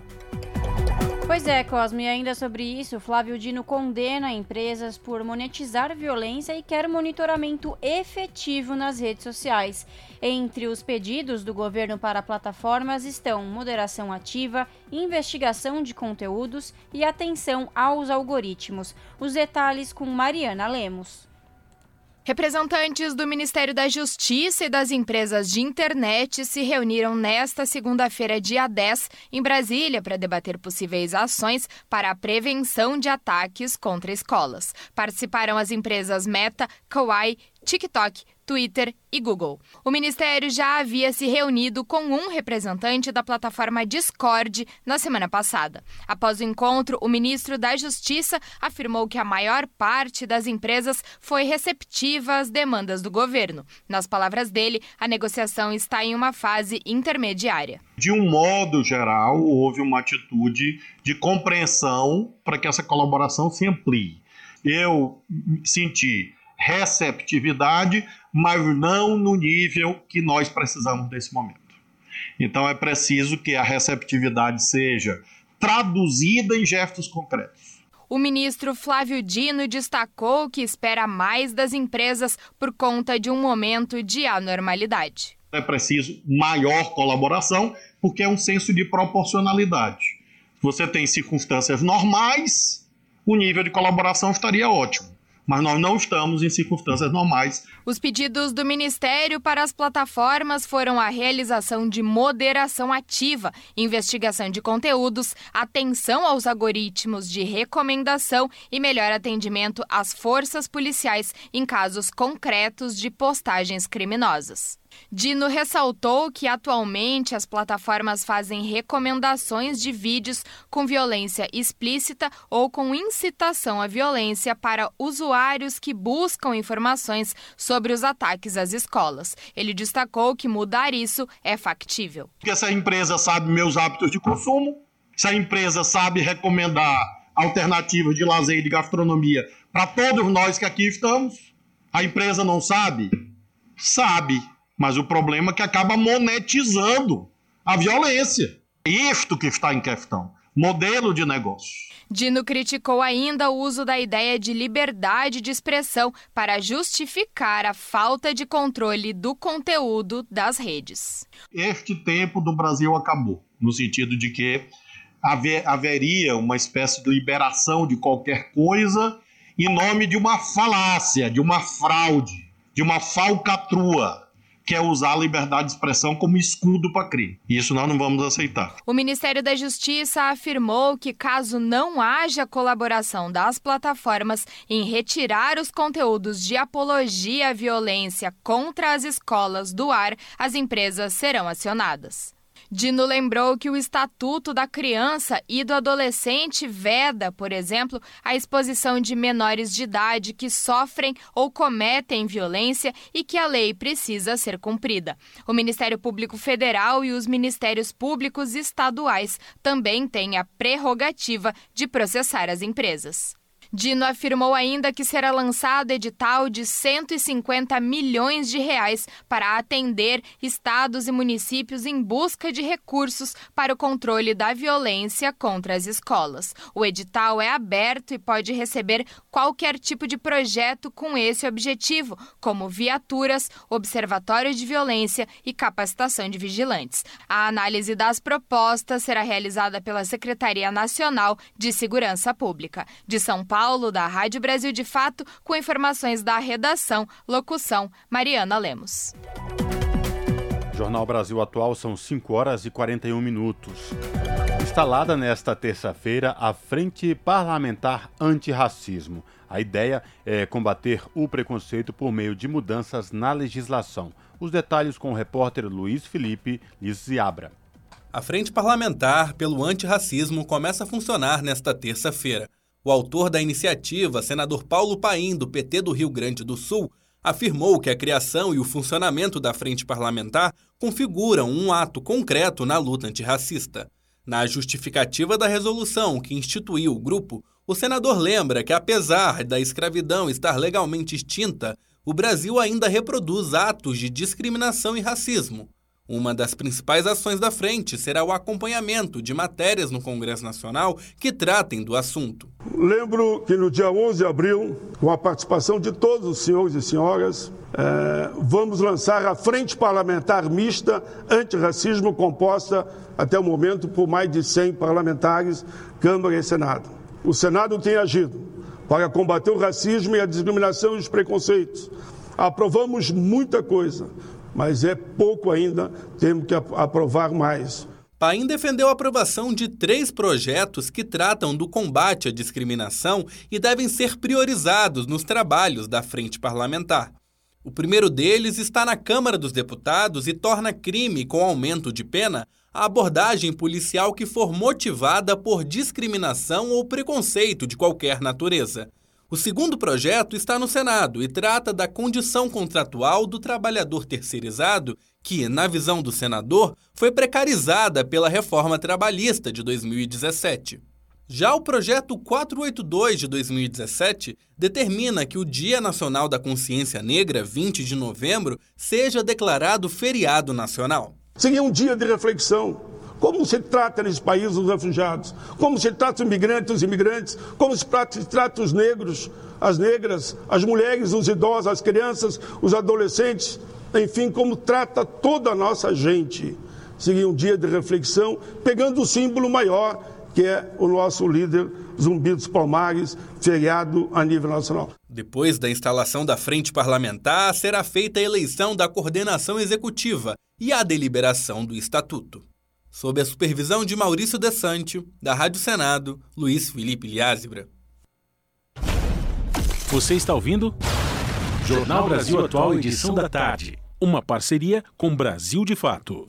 Pois é, Cosme, ainda sobre isso, Flávio Dino condena empresas por monetizar violência e quer monitoramento efetivo nas redes sociais. Entre os pedidos do governo para plataformas estão moderação ativa, investigação de conteúdos e atenção aos algoritmos. Os detalhes com Mariana Lemos. Representantes do Ministério da Justiça e das empresas de internet se reuniram nesta segunda-feira, dia 10, em Brasília, para debater possíveis ações para a prevenção de ataques contra escolas. Participaram as empresas Meta, Kawaii, TikTok, Twitter e Google. O ministério já havia se reunido com um representante da plataforma Discord na semana passada. Após o encontro, o ministro da Justiça afirmou que a maior parte das empresas foi receptiva às demandas do governo. Nas palavras dele, a negociação está em uma fase intermediária. De um modo geral, houve uma atitude de compreensão para que essa colaboração se amplie. Eu senti receptividade, mas não no nível que nós precisamos nesse momento. Então é preciso que a receptividade seja traduzida em gestos concretos. O ministro Flávio Dino destacou que espera mais das empresas por conta de um momento de anormalidade. É preciso maior colaboração, porque é um senso de proporcionalidade. Você tem circunstâncias normais, o nível de colaboração estaria ótimo mas nós não estamos em circunstâncias normais. Os pedidos do Ministério para as plataformas foram a realização de moderação ativa, investigação de conteúdos, atenção aos algoritmos de recomendação e melhor atendimento às forças policiais em casos concretos de postagens criminosas. Dino ressaltou que atualmente as plataformas fazem recomendações de vídeos com violência explícita ou com incitação à violência para usuários que buscam informações sobre os ataques às escolas. Ele destacou que mudar isso é factível. Essa empresa sabe meus hábitos de consumo, essa empresa sabe recomendar alternativas de lazer e de gastronomia para todos nós que aqui estamos. A empresa não sabe? Sabe mas o problema é que acaba monetizando a violência. Isto que está em questão. Modelo de negócio. Dino criticou ainda o uso da ideia de liberdade de expressão para justificar a falta de controle do conteúdo das redes. Este tempo do Brasil acabou, no sentido de que haver, haveria uma espécie de liberação de qualquer coisa em nome de uma falácia, de uma fraude, de uma falcatrua quer usar a liberdade de expressão como escudo para crime. Isso nós não vamos aceitar. O Ministério da Justiça afirmou que, caso não haja colaboração das plataformas em retirar os conteúdos de apologia à violência contra as escolas do ar, as empresas serão acionadas. Dino lembrou que o Estatuto da Criança e do Adolescente veda, por exemplo, a exposição de menores de idade que sofrem ou cometem violência e que a lei precisa ser cumprida. O Ministério Público Federal e os Ministérios Públicos Estaduais também têm a prerrogativa de processar as empresas. Dino afirmou ainda que será lançado edital de 150 milhões de reais para atender estados e municípios em busca de recursos para o controle da violência contra as escolas. O edital é aberto e pode receber qualquer tipo de projeto com esse objetivo, como viaturas, observatório de violência e capacitação de vigilantes. A análise das propostas será realizada pela Secretaria Nacional de Segurança Pública. De São Paulo, Paulo, da Rádio Brasil de Fato, com informações da redação. Locução: Mariana Lemos. Jornal Brasil Atual são 5 horas e 41 minutos. Instalada nesta terça-feira a Frente Parlamentar Antirracismo. A ideia é combater o preconceito por meio de mudanças na legislação. Os detalhes com o repórter Luiz Felipe Liziabra. A Frente Parlamentar pelo Antirracismo começa a funcionar nesta terça-feira. O autor da iniciativa, senador Paulo Paim, do PT do Rio Grande do Sul, afirmou que a criação e o funcionamento da frente parlamentar configuram um ato concreto na luta antirracista. Na justificativa da resolução que instituiu o grupo, o senador lembra que, apesar da escravidão estar legalmente extinta, o Brasil ainda reproduz atos de discriminação e racismo. Uma das principais ações da frente será o acompanhamento de matérias no Congresso Nacional que tratem do assunto. Lembro que no dia 11 de abril, com a participação de todos os senhores e senhoras, eh, vamos lançar a Frente Parlamentar Mista Antirracismo, composta até o momento por mais de 100 parlamentares, Câmara e Senado. O Senado tem agido para combater o racismo e a discriminação e os preconceitos. Aprovamos muita coisa, mas é pouco ainda, temos que aprovar mais. Paim defendeu a aprovação de três projetos que tratam do combate à discriminação e devem ser priorizados nos trabalhos da Frente Parlamentar. O primeiro deles está na Câmara dos Deputados e torna crime com aumento de pena a abordagem policial que for motivada por discriminação ou preconceito de qualquer natureza. O segundo projeto está no Senado e trata da condição contratual do trabalhador terceirizado, que, na visão do senador, foi precarizada pela reforma trabalhista de 2017. Já o projeto 482 de 2017 determina que o Dia Nacional da Consciência Negra, 20 de novembro, seja declarado feriado nacional. Seria um dia de reflexão como se trata nesse país os refugiados? Como se trata os migrantes, os imigrantes? Como se trata, se trata os negros, as negras, as mulheres, os idosos, as crianças, os adolescentes? Enfim, como trata toda a nossa gente? Seria um dia de reflexão, pegando o símbolo maior, que é o nosso líder Zumbi dos Palmares, feriado a nível nacional. Depois da instalação da frente parlamentar, será feita a eleição da coordenação executiva e a deliberação do estatuto sob a supervisão de Maurício Desante, da Rádio Senado, Luiz Felipe Liázebra. Você está ouvindo? Jornal Brasil Atual, edição da tarde. uma parceria com Brasil de Fato.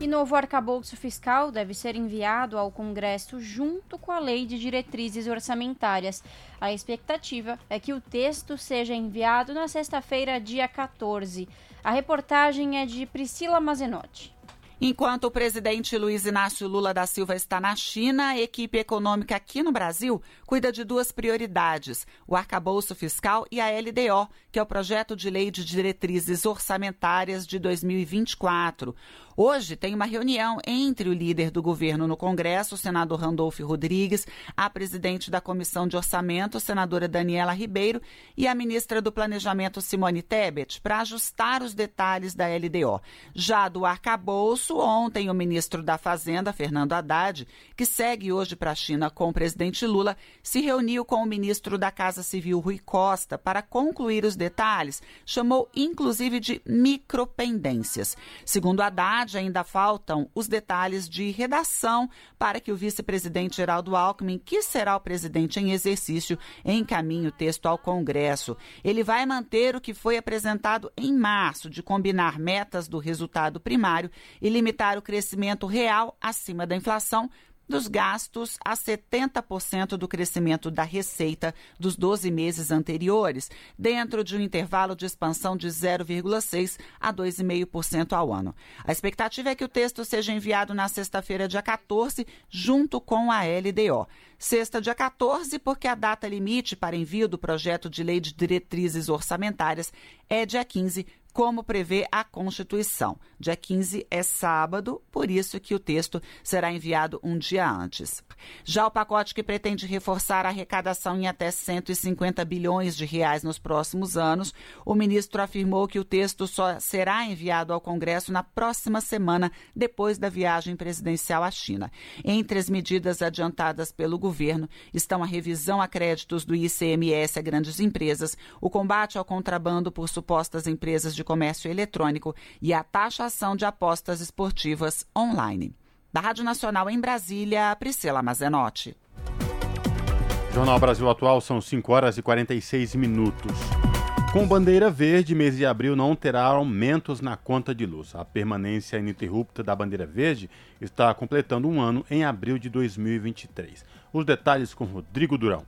E novo arcabouço fiscal deve ser enviado ao Congresso junto com a Lei de Diretrizes Orçamentárias. A expectativa é que o texto seja enviado na sexta-feira, dia 14. A reportagem é de Priscila Mazenotti. Enquanto o presidente Luiz Inácio Lula da Silva está na China, a equipe econômica aqui no Brasil cuida de duas prioridades: o arcabouço fiscal e a LDO, que é o projeto de lei de diretrizes orçamentárias de 2024. Hoje tem uma reunião entre o líder do governo no Congresso, o senador Randolfo Rodrigues, a presidente da Comissão de Orçamento, senadora Daniela Ribeiro, e a ministra do Planejamento, Simone Tebet, para ajustar os detalhes da LDO. Já do arcabouço, ontem o ministro da Fazenda, Fernando Haddad, que segue hoje para a China com o presidente Lula, se reuniu com o ministro da Casa Civil, Rui Costa, para concluir os detalhes. Chamou inclusive de micropendências. Segundo Haddad, verdade, ainda faltam os detalhes de redação para que o vice-presidente Geraldo Alckmin, que será o presidente em exercício, encaminhe o texto ao Congresso. Ele vai manter o que foi apresentado em março, de combinar metas do resultado primário e limitar o crescimento real acima da inflação dos gastos a 70% do crescimento da receita dos 12 meses anteriores, dentro de um intervalo de expansão de 0,6% a 2,5% ao ano. A expectativa é que o texto seja enviado na sexta-feira, dia 14, junto com a LDO. Sexta, dia 14, porque a data limite para envio do projeto de lei de diretrizes orçamentárias é dia 15, como prevê a Constituição. Dia 15 é sábado, por isso que o texto será enviado um dia antes. Já o pacote que pretende reforçar a arrecadação em até 150 bilhões de reais nos próximos anos, o ministro afirmou que o texto só será enviado ao Congresso na próxima semana, depois da viagem presidencial à China. Entre as medidas adiantadas pelo governo estão a revisão a créditos do ICMS a grandes empresas, o combate ao contrabando por supostas empresas de comércio eletrônico e a taxação de apostas esportivas online. Da Rádio Nacional em Brasília, Priscila Mazenotti. Jornal Brasil Atual são 5 horas e 46 minutos. Com bandeira verde, mês de abril não terá aumentos na conta de luz. A permanência ininterrupta da bandeira verde está completando um ano em abril de 2023. Os detalhes com Rodrigo Durão.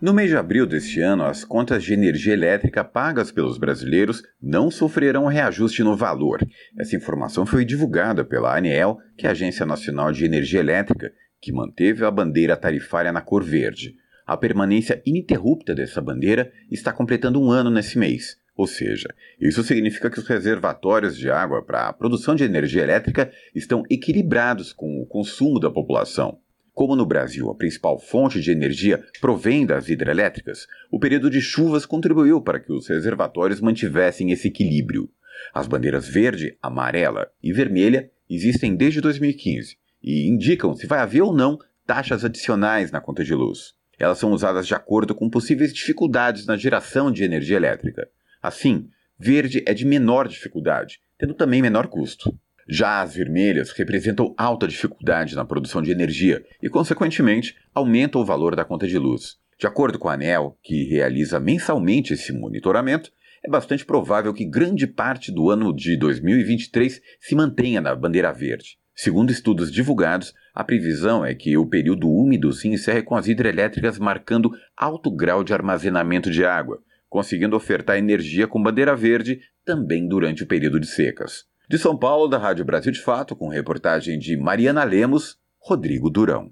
No mês de abril deste ano, as contas de energia elétrica pagas pelos brasileiros não sofrerão reajuste no valor. Essa informação foi divulgada pela ANEEL, que é a Agência Nacional de Energia Elétrica, que manteve a bandeira tarifária na cor verde. A permanência ininterrupta dessa bandeira está completando um ano nesse mês. Ou seja, isso significa que os reservatórios de água para a produção de energia elétrica estão equilibrados com o consumo da população. Como no Brasil a principal fonte de energia provém das hidrelétricas, o período de chuvas contribuiu para que os reservatórios mantivessem esse equilíbrio. As bandeiras verde, amarela e vermelha existem desde 2015 e indicam se vai haver ou não taxas adicionais na conta de luz. Elas são usadas de acordo com possíveis dificuldades na geração de energia elétrica. Assim, verde é de menor dificuldade, tendo também menor custo. Já as vermelhas representam alta dificuldade na produção de energia e, consequentemente, aumentam o valor da conta de luz. De acordo com a ANEL, que realiza mensalmente esse monitoramento, é bastante provável que grande parte do ano de 2023 se mantenha na bandeira verde. Segundo estudos divulgados, a previsão é que o período úmido se encerre com as hidrelétricas marcando alto grau de armazenamento de água, conseguindo ofertar energia com bandeira verde também durante o período de secas. De São Paulo, da Rádio Brasil de Fato, com reportagem de Mariana Lemos, Rodrigo Durão.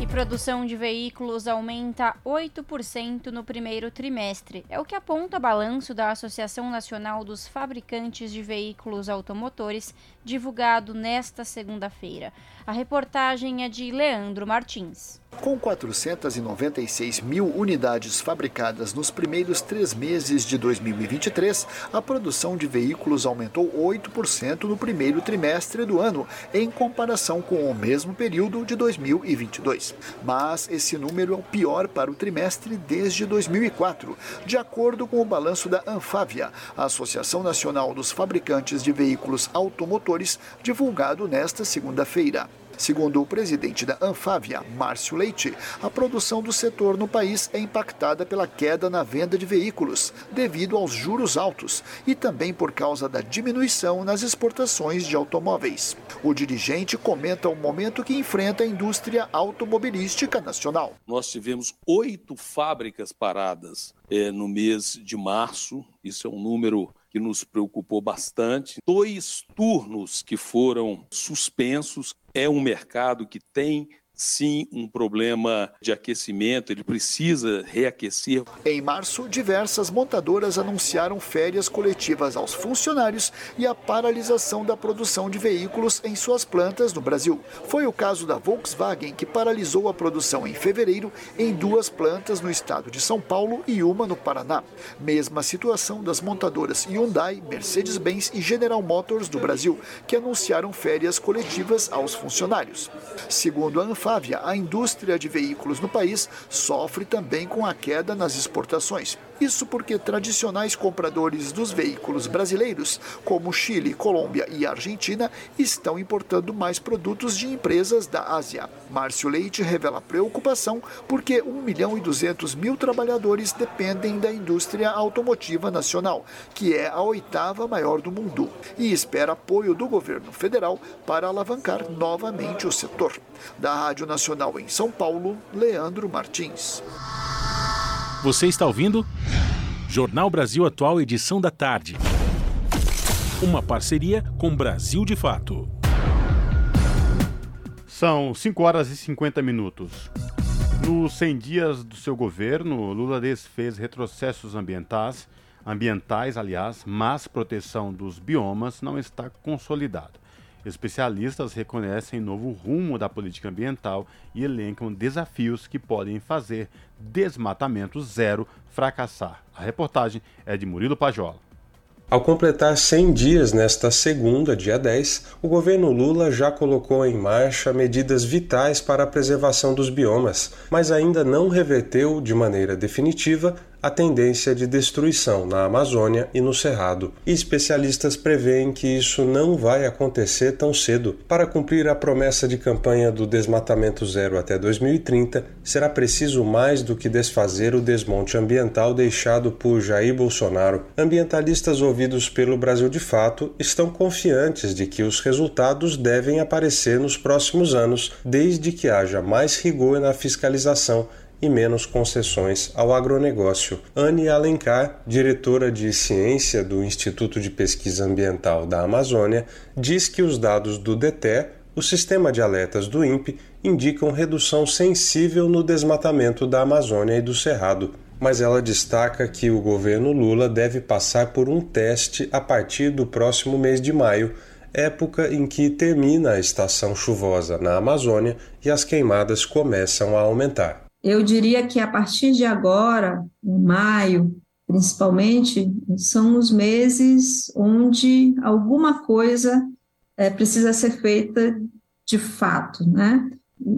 E produção de veículos aumenta 8% no primeiro trimestre. É o que aponta balanço da Associação Nacional dos Fabricantes de Veículos Automotores, divulgado nesta segunda-feira. A reportagem é de Leandro Martins. Com 496 mil unidades fabricadas nos primeiros três meses de 2023, a produção de veículos aumentou 8% no primeiro trimestre do ano, em comparação com o mesmo período de 2022. Mas esse número é o pior para o trimestre desde 2004, de acordo com o balanço da Anfávia, a Associação Nacional dos Fabricantes de Veículos Automotores, divulgado nesta segunda-feira. Segundo o presidente da Anfávia, Márcio Leite, a produção do setor no país é impactada pela queda na venda de veículos, devido aos juros altos e também por causa da diminuição nas exportações de automóveis. O dirigente comenta o momento que enfrenta a indústria automobilística nacional. Nós tivemos oito fábricas paradas é, no mês de março, isso é um número que nos preocupou bastante. Dois turnos que foram suspensos. É um mercado que tem sim um problema de aquecimento, ele precisa reaquecer. Em março, diversas montadoras anunciaram férias coletivas aos funcionários e a paralisação da produção de veículos em suas plantas no Brasil. Foi o caso da Volkswagen, que paralisou a produção em fevereiro em duas plantas no estado de São Paulo e uma no Paraná. Mesma situação das montadoras Hyundai, Mercedes-Benz e General Motors do Brasil, que anunciaram férias coletivas aos funcionários. Segundo a Anfávia, a indústria de veículos no país sofre também com a queda nas exportações. Isso porque tradicionais compradores dos veículos brasileiros, como Chile, Colômbia e Argentina, estão importando mais produtos de empresas da Ásia. Márcio Leite revela preocupação porque 1 milhão e 200 mil trabalhadores dependem da indústria automotiva nacional, que é a oitava maior do mundo, e espera apoio do governo federal para alavancar novamente o setor. Da Rádio Nacional em São Paulo, Leandro Martins. Você está ouvindo? Jornal Brasil Atual, edição da tarde. Uma parceria com Brasil de Fato. São 5 horas e 50 minutos. Nos 100 dias do seu governo, Lula desfez retrocessos ambientais, ambientais, aliás, mas proteção dos biomas não está consolidada. Especialistas reconhecem novo rumo da política ambiental e elencam desafios que podem fazer desmatamento zero fracassar. A reportagem é de Murilo Pajola. Ao completar 100 dias nesta segunda, dia 10, o governo Lula já colocou em marcha medidas vitais para a preservação dos biomas, mas ainda não reverteu de maneira definitiva a tendência de destruição na Amazônia e no Cerrado. E especialistas preveem que isso não vai acontecer tão cedo. Para cumprir a promessa de campanha do desmatamento zero até 2030, será preciso mais do que desfazer o desmonte ambiental deixado por Jair Bolsonaro. Ambientalistas ouvidos pelo Brasil de Fato estão confiantes de que os resultados devem aparecer nos próximos anos, desde que haja mais rigor na fiscalização e menos concessões ao agronegócio. Anne Alencar, diretora de ciência do Instituto de Pesquisa Ambiental da Amazônia, diz que os dados do DETE, o sistema de alertas do INPE, indicam redução sensível no desmatamento da Amazônia e do Cerrado. Mas ela destaca que o governo Lula deve passar por um teste a partir do próximo mês de maio, época em que termina a estação chuvosa na Amazônia e as queimadas começam a aumentar. Eu diria que a partir de agora, em maio, principalmente, são os meses onde alguma coisa é, precisa ser feita de fato, né?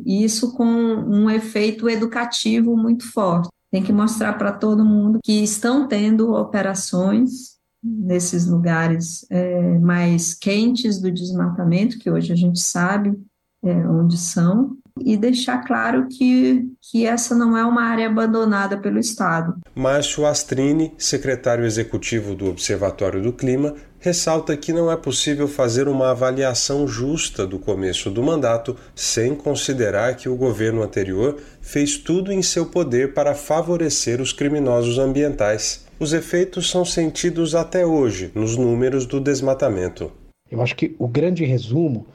Isso com um efeito educativo muito forte. Tem que mostrar para todo mundo que estão tendo operações nesses lugares é, mais quentes do desmatamento, que hoje a gente sabe é, onde são, e deixar claro que, que essa não é uma área abandonada pelo Estado. Márcio Astrini, secretário executivo do Observatório do Clima, ressalta que não é possível fazer uma avaliação justa do começo do mandato sem considerar que o governo anterior fez tudo em seu poder para favorecer os criminosos ambientais. Os efeitos são sentidos até hoje nos números do desmatamento. Eu acho que o grande resumo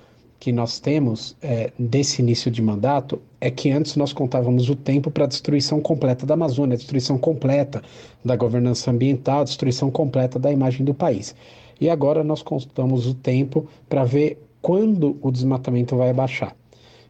que nós temos é, desse início de mandato é que antes nós contávamos o tempo para a destruição completa da Amazônia, a destruição completa da governança ambiental, a destruição completa da imagem do país. E agora nós contamos o tempo para ver quando o desmatamento vai abaixar,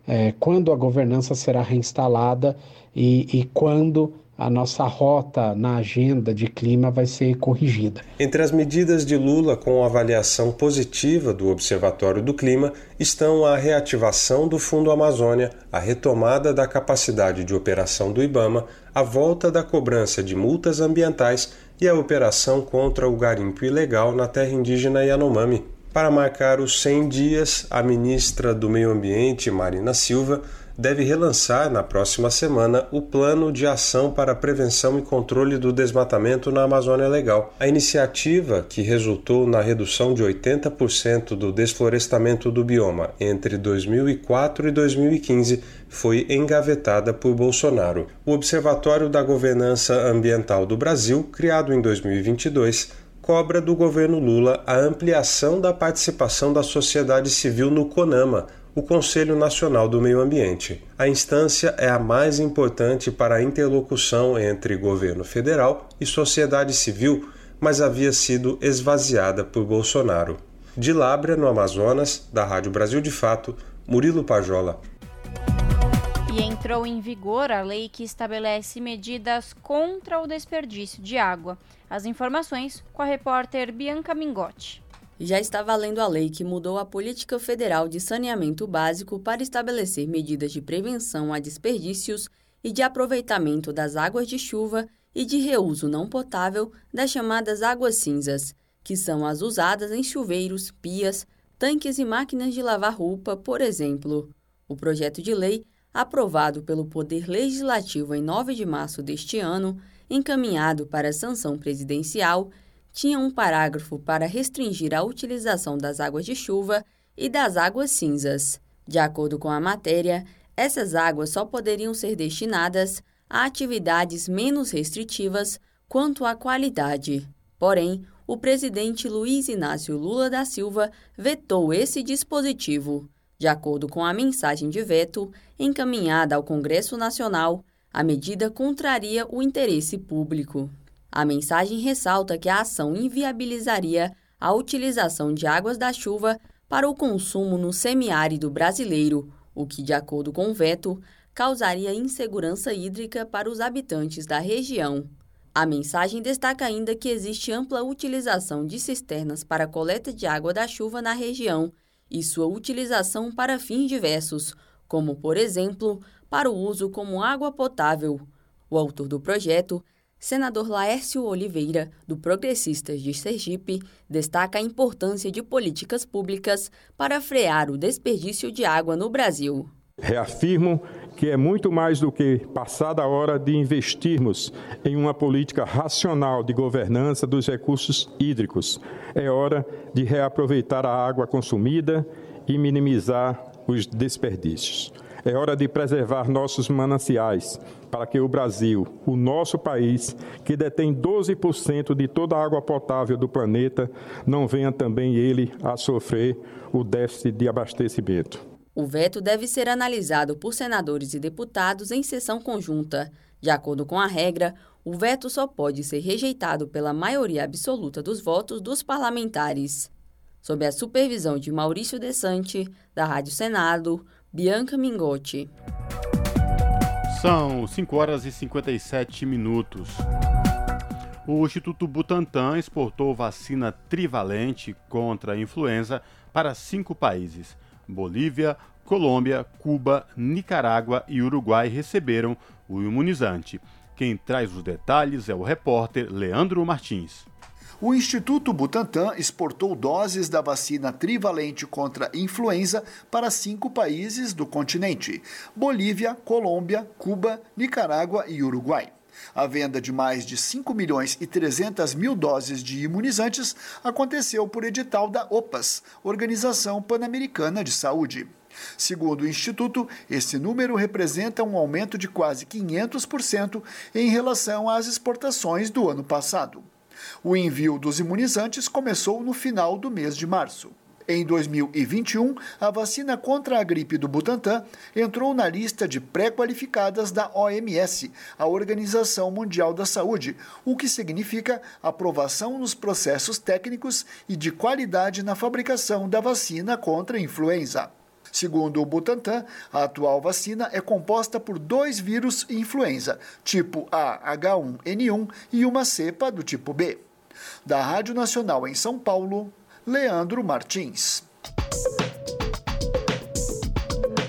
é, quando a governança será reinstalada e, e quando a nossa rota na agenda de clima vai ser corrigida. Entre as medidas de Lula com avaliação positiva do Observatório do Clima estão a reativação do Fundo Amazônia, a retomada da capacidade de operação do IBAMA, a volta da cobrança de multas ambientais e a operação contra o garimpo ilegal na terra indígena Yanomami. Para marcar os 100 dias, a ministra do Meio Ambiente, Marina Silva, deve relançar na próxima semana o Plano de Ação para a Prevenção e Controle do Desmatamento na Amazônia Legal. A iniciativa, que resultou na redução de 80% do desflorestamento do bioma entre 2004 e 2015, foi engavetada por Bolsonaro. O Observatório da Governança Ambiental do Brasil, criado em 2022, cobra do governo Lula a ampliação da participação da sociedade civil no CONAMA, o Conselho Nacional do Meio Ambiente. A instância é a mais importante para a interlocução entre governo federal e sociedade civil, mas havia sido esvaziada por Bolsonaro. De Lábrea, no Amazonas, da Rádio Brasil de Fato, Murilo Pajola. E entrou em vigor a lei que estabelece medidas contra o desperdício de água. As informações com a repórter Bianca Mingotti. Já está valendo a lei que mudou a política federal de saneamento básico para estabelecer medidas de prevenção a desperdícios e de aproveitamento das águas de chuva e de reuso não potável das chamadas águas cinzas, que são as usadas em chuveiros, pias, tanques e máquinas de lavar roupa, por exemplo. O projeto de lei, aprovado pelo Poder Legislativo em 9 de março deste ano, encaminhado para sanção presidencial, tinha um parágrafo para restringir a utilização das águas de chuva e das águas cinzas. De acordo com a matéria, essas águas só poderiam ser destinadas a atividades menos restritivas quanto à qualidade. Porém, o presidente Luiz Inácio Lula da Silva vetou esse dispositivo. De acordo com a mensagem de veto encaminhada ao Congresso Nacional, a medida contraria o interesse público. A mensagem ressalta que a ação inviabilizaria a utilização de águas da chuva para o consumo no semiárido brasileiro, o que, de acordo com o veto, causaria insegurança hídrica para os habitantes da região. A mensagem destaca ainda que existe ampla utilização de cisternas para coleta de água da chuva na região e sua utilização para fins diversos, como, por exemplo, para o uso como água potável. O autor do projeto, senador Laércio Oliveira, do Progressistas de Sergipe, destaca a importância de políticas públicas para frear o desperdício de água no Brasil. Reafirmo que é muito mais do que passada a hora de investirmos em uma política racional de governança dos recursos hídricos. É hora de reaproveitar a água consumida e minimizar os desperdícios. É hora de preservar nossos mananciais para que o Brasil, o nosso país, que detém 12% de toda a água potável do planeta, não venha também ele a sofrer o déficit de abastecimento. O veto deve ser analisado por senadores e deputados em sessão conjunta. De acordo com a regra, o veto só pode ser rejeitado pela maioria absoluta dos votos dos parlamentares. Sob a supervisão de Maurício Desante, da Rádio Senado, Bianca Mingotti. São 5 horas e 57 minutos. O Instituto Butantan exportou vacina trivalente contra a influenza para cinco países. Bolívia, Colômbia, Cuba, Nicarágua e Uruguai receberam o imunizante. Quem traz os detalhes é o repórter Leandro Martins. O Instituto Butantan exportou doses da vacina trivalente contra influenza para cinco países do continente: Bolívia, Colômbia, Cuba, Nicarágua e Uruguai. A venda de mais de 5 milhões e 300 mil doses de imunizantes aconteceu por edital da OPAS, Organização Pan-Americana de Saúde. Segundo o Instituto, esse número representa um aumento de quase 500% em relação às exportações do ano passado. O envio dos imunizantes começou no final do mês de março. Em 2021, a vacina contra a gripe do Butantan entrou na lista de pré-qualificadas da OMS, a Organização Mundial da Saúde, o que significa aprovação nos processos técnicos e de qualidade na fabricação da vacina contra a influenza. Segundo o Butantan, a atual vacina é composta por dois vírus influenza, tipo A H1N1 e uma cepa do tipo B. Da Rádio Nacional em São Paulo, Leandro Martins.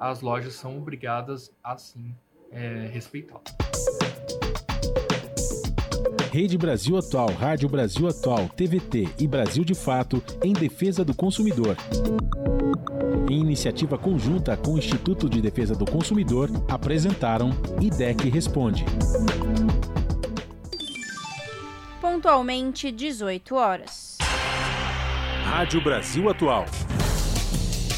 as lojas são obrigadas a sim é, respeitá-lo. Rede Brasil Atual, Rádio Brasil Atual, TVT e Brasil de Fato em defesa do consumidor. Em iniciativa conjunta com o Instituto de Defesa do Consumidor, apresentaram IDEC Responde. Pontualmente 18 horas. Rádio Brasil Atual.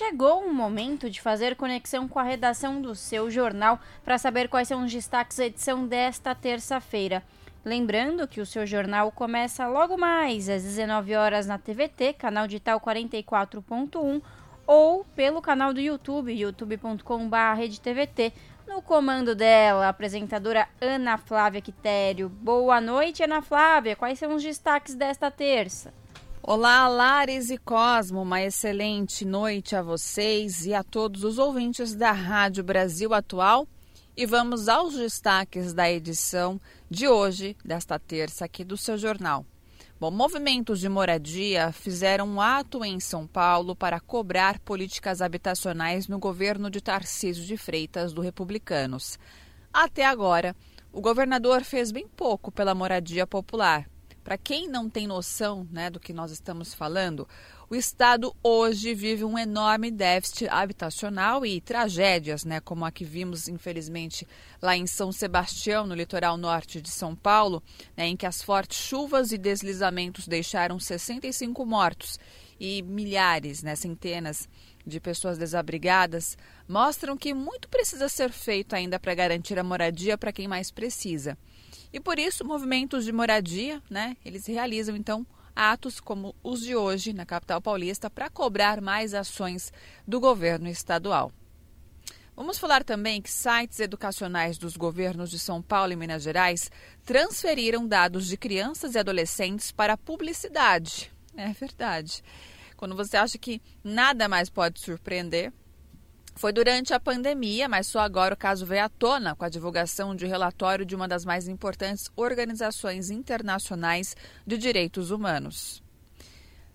chegou o momento de fazer conexão com a redação do seu jornal para saber quais são os destaques da edição desta terça-feira. Lembrando que o seu jornal começa logo mais às 19 horas na TVT, canal digital 44.1, ou pelo canal do YouTube, youtube.com.br No comando dela, a apresentadora Ana Flávia Quitério. Boa noite, Ana Flávia. Quais são os destaques desta terça? Olá, Lares e Cosmo, uma excelente noite a vocês e a todos os ouvintes da Rádio Brasil Atual. E vamos aos destaques da edição de hoje, desta terça, aqui do seu jornal. Bom, movimentos de moradia fizeram um ato em São Paulo para cobrar políticas habitacionais no governo de Tarcísio de Freitas, do Republicanos. Até agora, o governador fez bem pouco pela moradia popular para quem não tem noção né, do que nós estamos falando, o Estado hoje vive um enorme déficit habitacional e tragédias, né, como a que vimos, infelizmente, lá em São Sebastião, no litoral norte de São Paulo, né, em que as fortes chuvas e deslizamentos deixaram 65 mortos e milhares, né, centenas de pessoas desabrigadas, mostram que muito precisa ser feito ainda para garantir a moradia para quem mais precisa. E por isso, movimentos de moradia, né, eles realizam então atos como os de hoje na capital paulista para cobrar mais ações do governo estadual. Vamos falar também que sites educacionais dos governos de São Paulo e Minas Gerais transferiram dados de crianças e adolescentes para publicidade. É verdade. Quando você acha que nada mais pode surpreender, foi durante a pandemia, mas só agora o caso veio à tona com a divulgação de relatório de uma das mais importantes organizações internacionais de direitos humanos.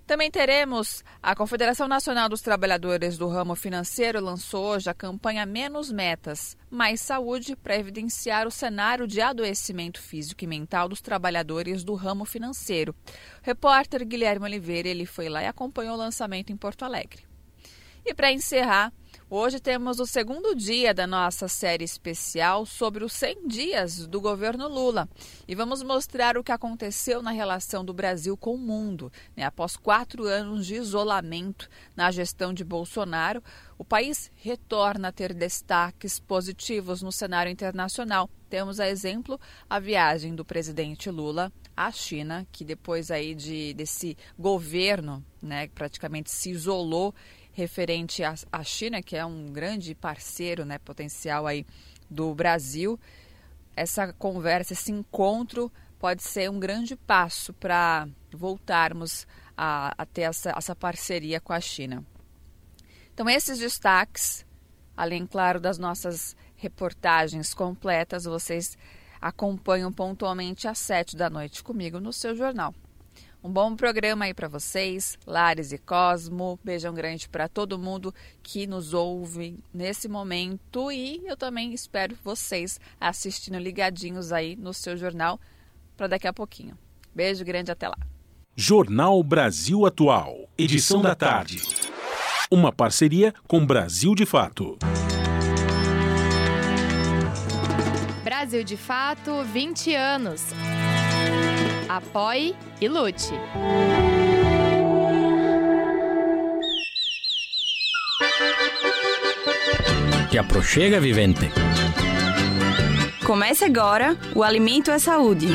Também teremos a Confederação Nacional dos Trabalhadores do Ramo Financeiro lançou hoje a campanha Menos Metas, Mais Saúde para evidenciar o cenário de adoecimento físico e mental dos trabalhadores do ramo financeiro. O repórter Guilherme Oliveira ele foi lá e acompanhou o lançamento em Porto Alegre. E para encerrar, Hoje temos o segundo dia da nossa série especial sobre os 100 dias do governo Lula e vamos mostrar o que aconteceu na relação do Brasil com o mundo. Né? Após quatro anos de isolamento na gestão de Bolsonaro, o país retorna a ter destaques positivos no cenário internacional. Temos a exemplo a viagem do presidente Lula à China, que depois aí de desse governo, né, praticamente se isolou referente à China, que é um grande parceiro né, potencial aí do Brasil. Essa conversa, esse encontro pode ser um grande passo para voltarmos a, a ter essa, essa parceria com a China. Então, esses destaques, além, claro, das nossas reportagens completas vocês acompanham pontualmente às sete da noite comigo no seu jornal. Um bom programa aí para vocês, Lares e Cosmo. Beijão grande para todo mundo que nos ouve nesse momento e eu também espero vocês assistindo ligadinhos aí no seu jornal para daqui a pouquinho. Beijo grande até lá. Jornal Brasil Atual, edição da tarde. Uma parceria com Brasil de Fato. Brasil de Fato, 20 anos. Apoie e lute. Te aproxega, vivente. Comece agora o Alimento é Saúde.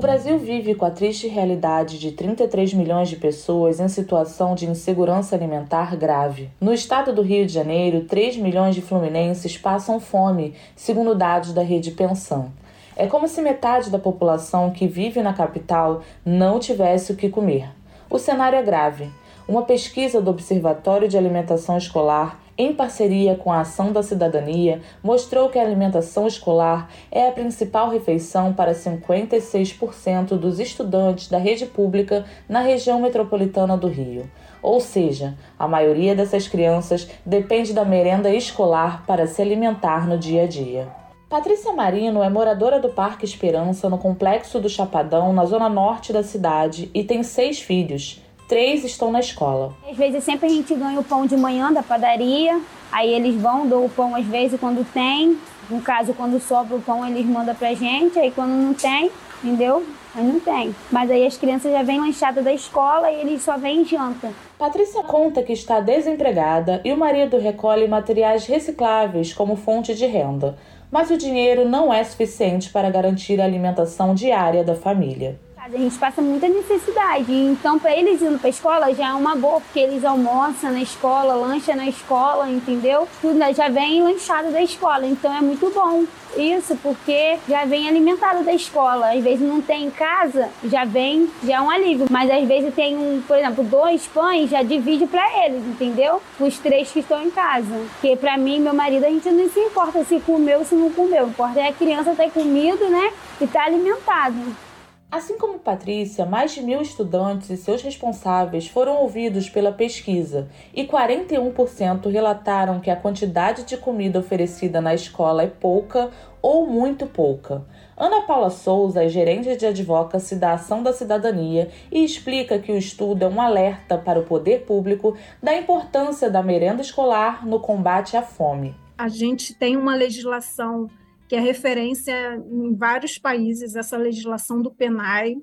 Brasil vive com a triste realidade de 33 milhões de pessoas em situação de insegurança alimentar grave. No estado do Rio de Janeiro, 3 milhões de fluminenses passam fome, segundo dados da Rede Pensão. É como se metade da população que vive na capital não tivesse o que comer. O cenário é grave. Uma pesquisa do Observatório de Alimentação Escolar em parceria com a Ação da Cidadania, mostrou que a alimentação escolar é a principal refeição para 56% dos estudantes da rede pública na região metropolitana do Rio. Ou seja, a maioria dessas crianças depende da merenda escolar para se alimentar no dia a dia. Patrícia Marino é moradora do Parque Esperança, no complexo do Chapadão, na zona norte da cidade, e tem seis filhos três estão na escola. Às vezes sempre a gente ganha o pão de manhã da padaria, aí eles vão, dão o pão às vezes quando tem. No caso, quando sobra o pão, eles mandam pra gente, aí quando não tem, entendeu? Aí não tem. Mas aí as crianças já vêm lanchadas da escola e eles só vêm janta. Patrícia conta que está desempregada e o marido recolhe materiais recicláveis como fonte de renda. Mas o dinheiro não é suficiente para garantir a alimentação diária da família a gente passa muita necessidade. Então, para eles indo para escola já é uma boa, porque eles almoçam na escola, lancha na escola, entendeu? Tudo né, já vem lanchado da escola, então é muito bom. Isso, porque já vem alimentado da escola. Às vezes não tem em casa, já vem, já é um alívio. Mas às vezes tem, um, por exemplo, dois pães, já divide para eles, entendeu? Os três que estão em casa. Porque para mim meu marido, a gente não se importa se comeu ou se não comeu. O importa é a criança ter comido, né? E tá alimentado. Assim como Patrícia, mais de mil estudantes e seus responsáveis foram ouvidos pela pesquisa e 41% relataram que a quantidade de comida oferecida na escola é pouca ou muito pouca. Ana Paula Souza é gerente de advocacy da Ação da Cidadania e explica que o estudo é um alerta para o poder público da importância da merenda escolar no combate à fome. A gente tem uma legislação que é referência em vários países, essa legislação do PENAI,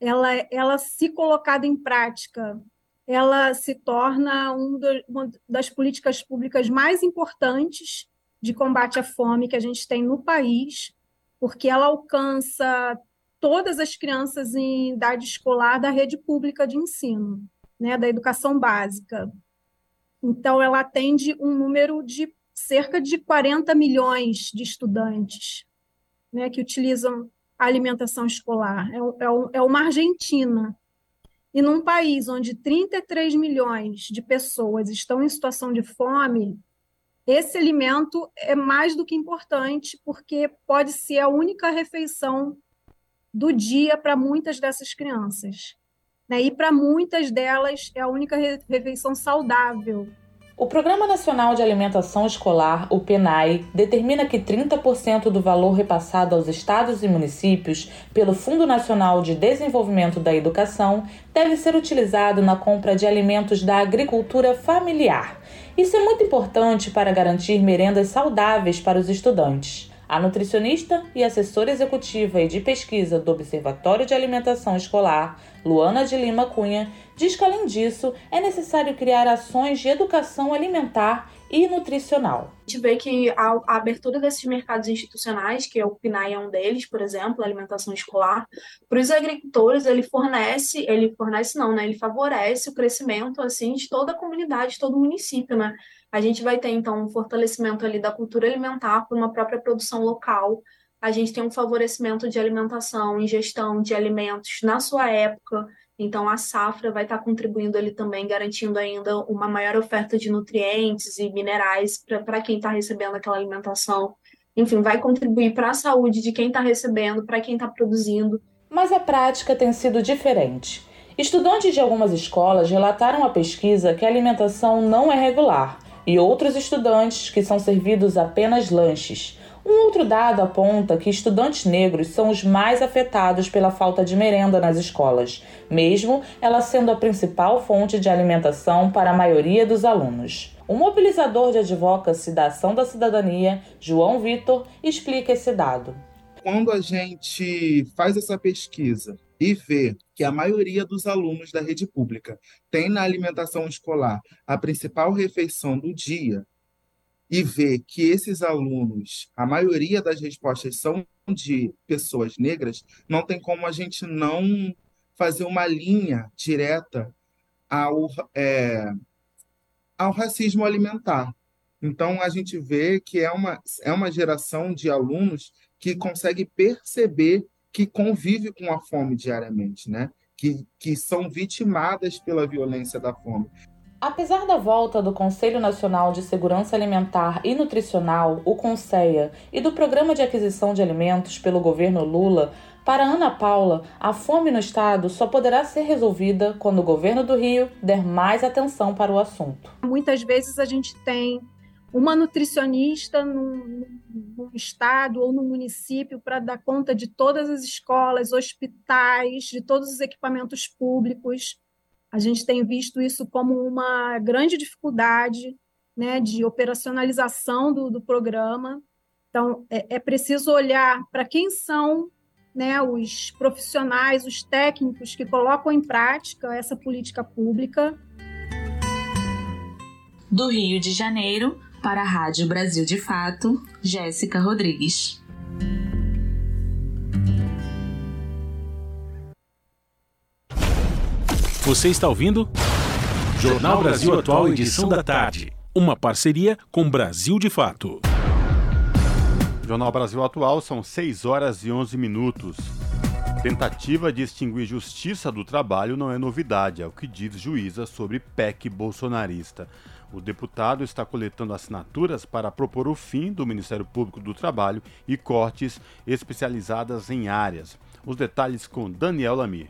ela, ela se colocada em prática, ela se torna um do, uma das políticas públicas mais importantes de combate à fome que a gente tem no país, porque ela alcança todas as crianças em idade escolar da rede pública de ensino, né, da educação básica. Então, ela atende um número de cerca de 40 milhões de estudantes né, que utilizam a alimentação escolar. É, é, é uma Argentina. E num país onde 33 milhões de pessoas estão em situação de fome, esse alimento é mais do que importante, porque pode ser a única refeição do dia para muitas dessas crianças. Né? E para muitas delas é a única refeição saudável o Programa Nacional de Alimentação Escolar, o PENAI, determina que 30% do valor repassado aos estados e municípios pelo Fundo Nacional de Desenvolvimento da Educação deve ser utilizado na compra de alimentos da agricultura familiar. Isso é muito importante para garantir merendas saudáveis para os estudantes. A nutricionista e assessora executiva e de pesquisa do Observatório de Alimentação Escolar, Luana de Lima Cunha, diz que, além disso, é necessário criar ações de educação alimentar e nutricional. A gente vê que a, abertura desses mercados institucionais, que é o PNAE é um deles, por exemplo, a alimentação escolar, para os agricultores ele fornece, ele fornece não, né? Ele favorece o crescimento assim de toda a comunidade, de todo o município, né? A gente vai ter então um fortalecimento ali da cultura alimentar por uma própria produção local, a gente tem um favorecimento de alimentação, ingestão de alimentos na sua época. Então, a safra vai estar contribuindo ali também, garantindo ainda uma maior oferta de nutrientes e minerais para quem está recebendo aquela alimentação. Enfim, vai contribuir para a saúde de quem está recebendo, para quem está produzindo. Mas a prática tem sido diferente. Estudantes de algumas escolas relataram à pesquisa que a alimentação não é regular e outros estudantes que são servidos apenas lanches um outro dado aponta que estudantes negros são os mais afetados pela falta de merenda nas escolas, mesmo ela sendo a principal fonte de alimentação para a maioria dos alunos. O mobilizador de advocacy da Ação da Cidadania, João Vitor, explica esse dado. Quando a gente faz essa pesquisa e vê que a maioria dos alunos da rede pública tem na alimentação escolar a principal refeição do dia, e ver que esses alunos, a maioria das respostas são de pessoas negras, não tem como a gente não fazer uma linha direta ao, é, ao racismo alimentar. Então, a gente vê que é uma, é uma geração de alunos que consegue perceber que convive com a fome diariamente, né? que, que são vitimadas pela violência da fome. Apesar da volta do Conselho Nacional de Segurança Alimentar e Nutricional, o CONSEA, e do Programa de Aquisição de Alimentos pelo governo Lula, para Ana Paula, a fome no estado só poderá ser resolvida quando o governo do Rio der mais atenção para o assunto. Muitas vezes a gente tem uma nutricionista no, no estado ou no município para dar conta de todas as escolas, hospitais, de todos os equipamentos públicos. A gente tem visto isso como uma grande dificuldade né, de operacionalização do, do programa. Então, é, é preciso olhar para quem são né, os profissionais, os técnicos que colocam em prática essa política pública. Do Rio de Janeiro, para a Rádio Brasil de Fato, Jéssica Rodrigues. Você está ouvindo? Jornal Brasil Atual, edição da tarde. Uma parceria com Brasil de Fato. Jornal Brasil Atual são 6 horas e 11 minutos. Tentativa de extinguir justiça do trabalho não é novidade, é o que diz juíza sobre PEC bolsonarista. O deputado está coletando assinaturas para propor o fim do Ministério Público do Trabalho e cortes especializadas em áreas. Os detalhes com Daniel Lamir.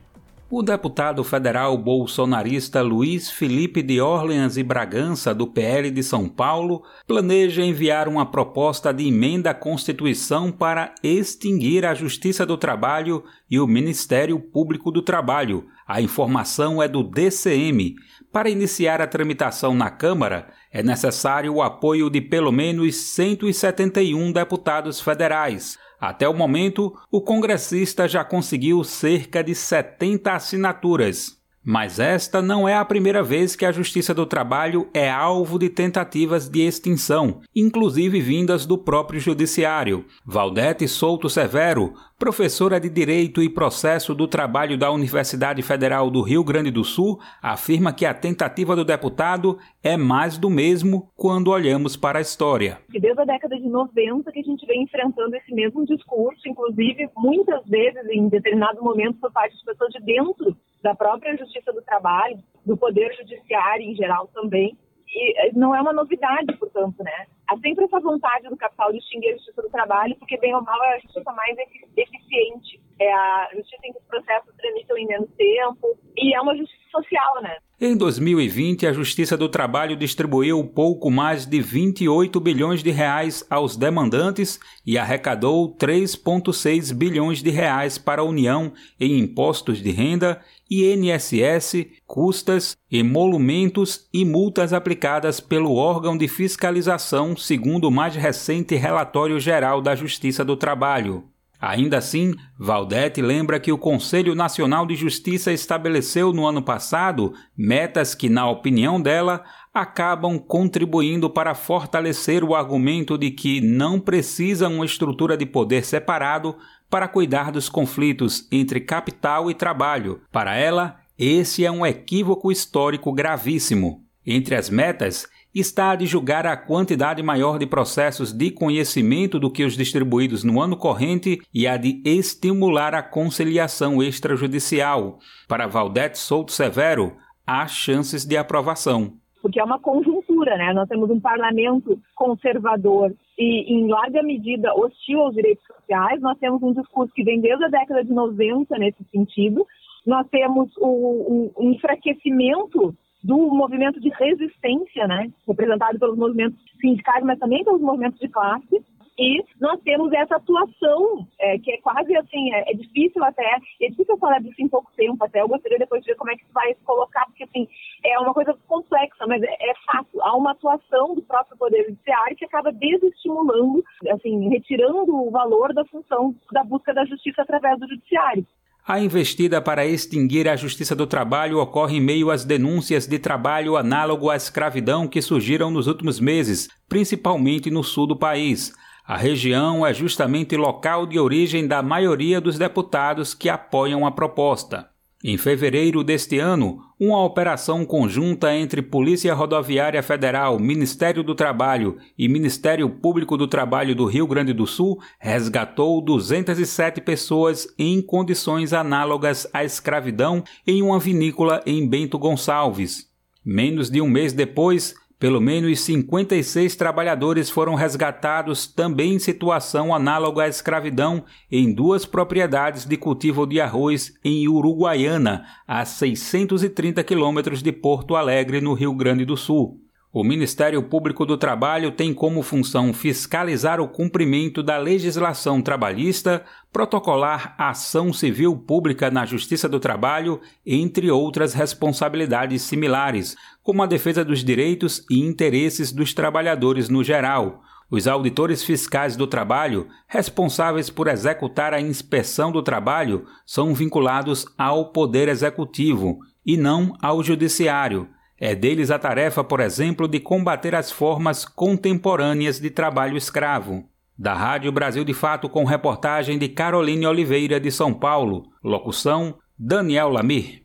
O deputado federal bolsonarista Luiz Felipe de Orleans e Bragança, do PL de São Paulo, planeja enviar uma proposta de emenda à Constituição para extinguir a Justiça do Trabalho e o Ministério Público do Trabalho. A informação é do DCM. Para iniciar a tramitação na Câmara, é necessário o apoio de pelo menos 171 deputados federais. Até o momento, o congressista já conseguiu cerca de 70 assinaturas. Mas esta não é a primeira vez que a Justiça do Trabalho é alvo de tentativas de extinção, inclusive vindas do próprio Judiciário. Valdete Souto Severo, professora de Direito e Processo do Trabalho da Universidade Federal do Rio Grande do Sul, afirma que a tentativa do deputado é mais do mesmo quando olhamos para a história. Desde a década de 90 que a gente vem enfrentando esse mesmo discurso, inclusive muitas vezes em determinado momento por parte de pessoas de dentro da própria Justiça do Trabalho, do Poder Judiciário em geral também. E eh, não é uma novidade, portanto, né? Há sempre essa vontade do capital de extinguir a Justiça do Trabalho, porque, bem ou mal, é a justiça mais eficiente. É a justiça em que os processos tramitam em menos tempo. E é uma justiça social, né? Em 2020, a Justiça do Trabalho distribuiu pouco mais de 28 bilhões de reais aos demandantes e arrecadou 3,6 bilhões de reais para a União em impostos de renda, INSS, custas, emolumentos e multas aplicadas pelo órgão de fiscalização, segundo o mais recente relatório geral da Justiça do Trabalho. Ainda assim, Valdete lembra que o Conselho Nacional de Justiça estabeleceu no ano passado metas que, na opinião dela, acabam contribuindo para fortalecer o argumento de que não precisa uma estrutura de poder separado para cuidar dos conflitos entre capital e trabalho. Para ela, esse é um equívoco histórico gravíssimo. Entre as metas está a de julgar a quantidade maior de processos de conhecimento do que os distribuídos no ano corrente e a de estimular a conciliação extrajudicial. Para Valdete Souto Severo, há chances de aprovação. Porque é uma conjuntura, né? Nós temos um parlamento conservador e, em larga medida, hostil aos direitos sociais. Nós temos um discurso que vem desde a década de 90 nesse sentido. Nós temos o, o enfraquecimento do movimento de resistência, né, representado pelos movimentos sindicais, mas também pelos movimentos de classe. E nós temos essa atuação, é, que é quase assim, é, é, difícil até, é difícil falar disso em pouco tempo até, eu gostaria depois de ver como é que isso vai se colocar, porque assim, é uma coisa complexa, mas é, é fácil. Há uma atuação do próprio Poder Judiciário que acaba desestimulando, assim, retirando o valor da função da busca da justiça através do Judiciário. A investida para extinguir a Justiça do Trabalho ocorre em meio às denúncias de trabalho análogo à escravidão que surgiram nos últimos meses, principalmente no sul do país. A região é justamente local de origem da maioria dos deputados que apoiam a proposta. Em fevereiro deste ano, uma operação conjunta entre Polícia Rodoviária Federal, Ministério do Trabalho e Ministério Público do Trabalho do Rio Grande do Sul resgatou 207 pessoas em condições análogas à escravidão em uma vinícola em Bento Gonçalves. Menos de um mês depois, pelo menos 56 trabalhadores foram resgatados também em situação análoga à escravidão em duas propriedades de cultivo de arroz em Uruguaiana, a 630 quilômetros de Porto Alegre, no Rio Grande do Sul. O Ministério Público do Trabalho tem como função fiscalizar o cumprimento da legislação trabalhista, protocolar ação civil pública na Justiça do Trabalho, entre outras responsabilidades similares, como a defesa dos direitos e interesses dos trabalhadores no geral. Os auditores fiscais do trabalho, responsáveis por executar a inspeção do trabalho, são vinculados ao Poder Executivo e não ao Judiciário é deles a tarefa, por exemplo, de combater as formas contemporâneas de trabalho escravo. Da Rádio Brasil de Fato, com reportagem de Caroline Oliveira, de São Paulo. Locução: Daniel Lamir.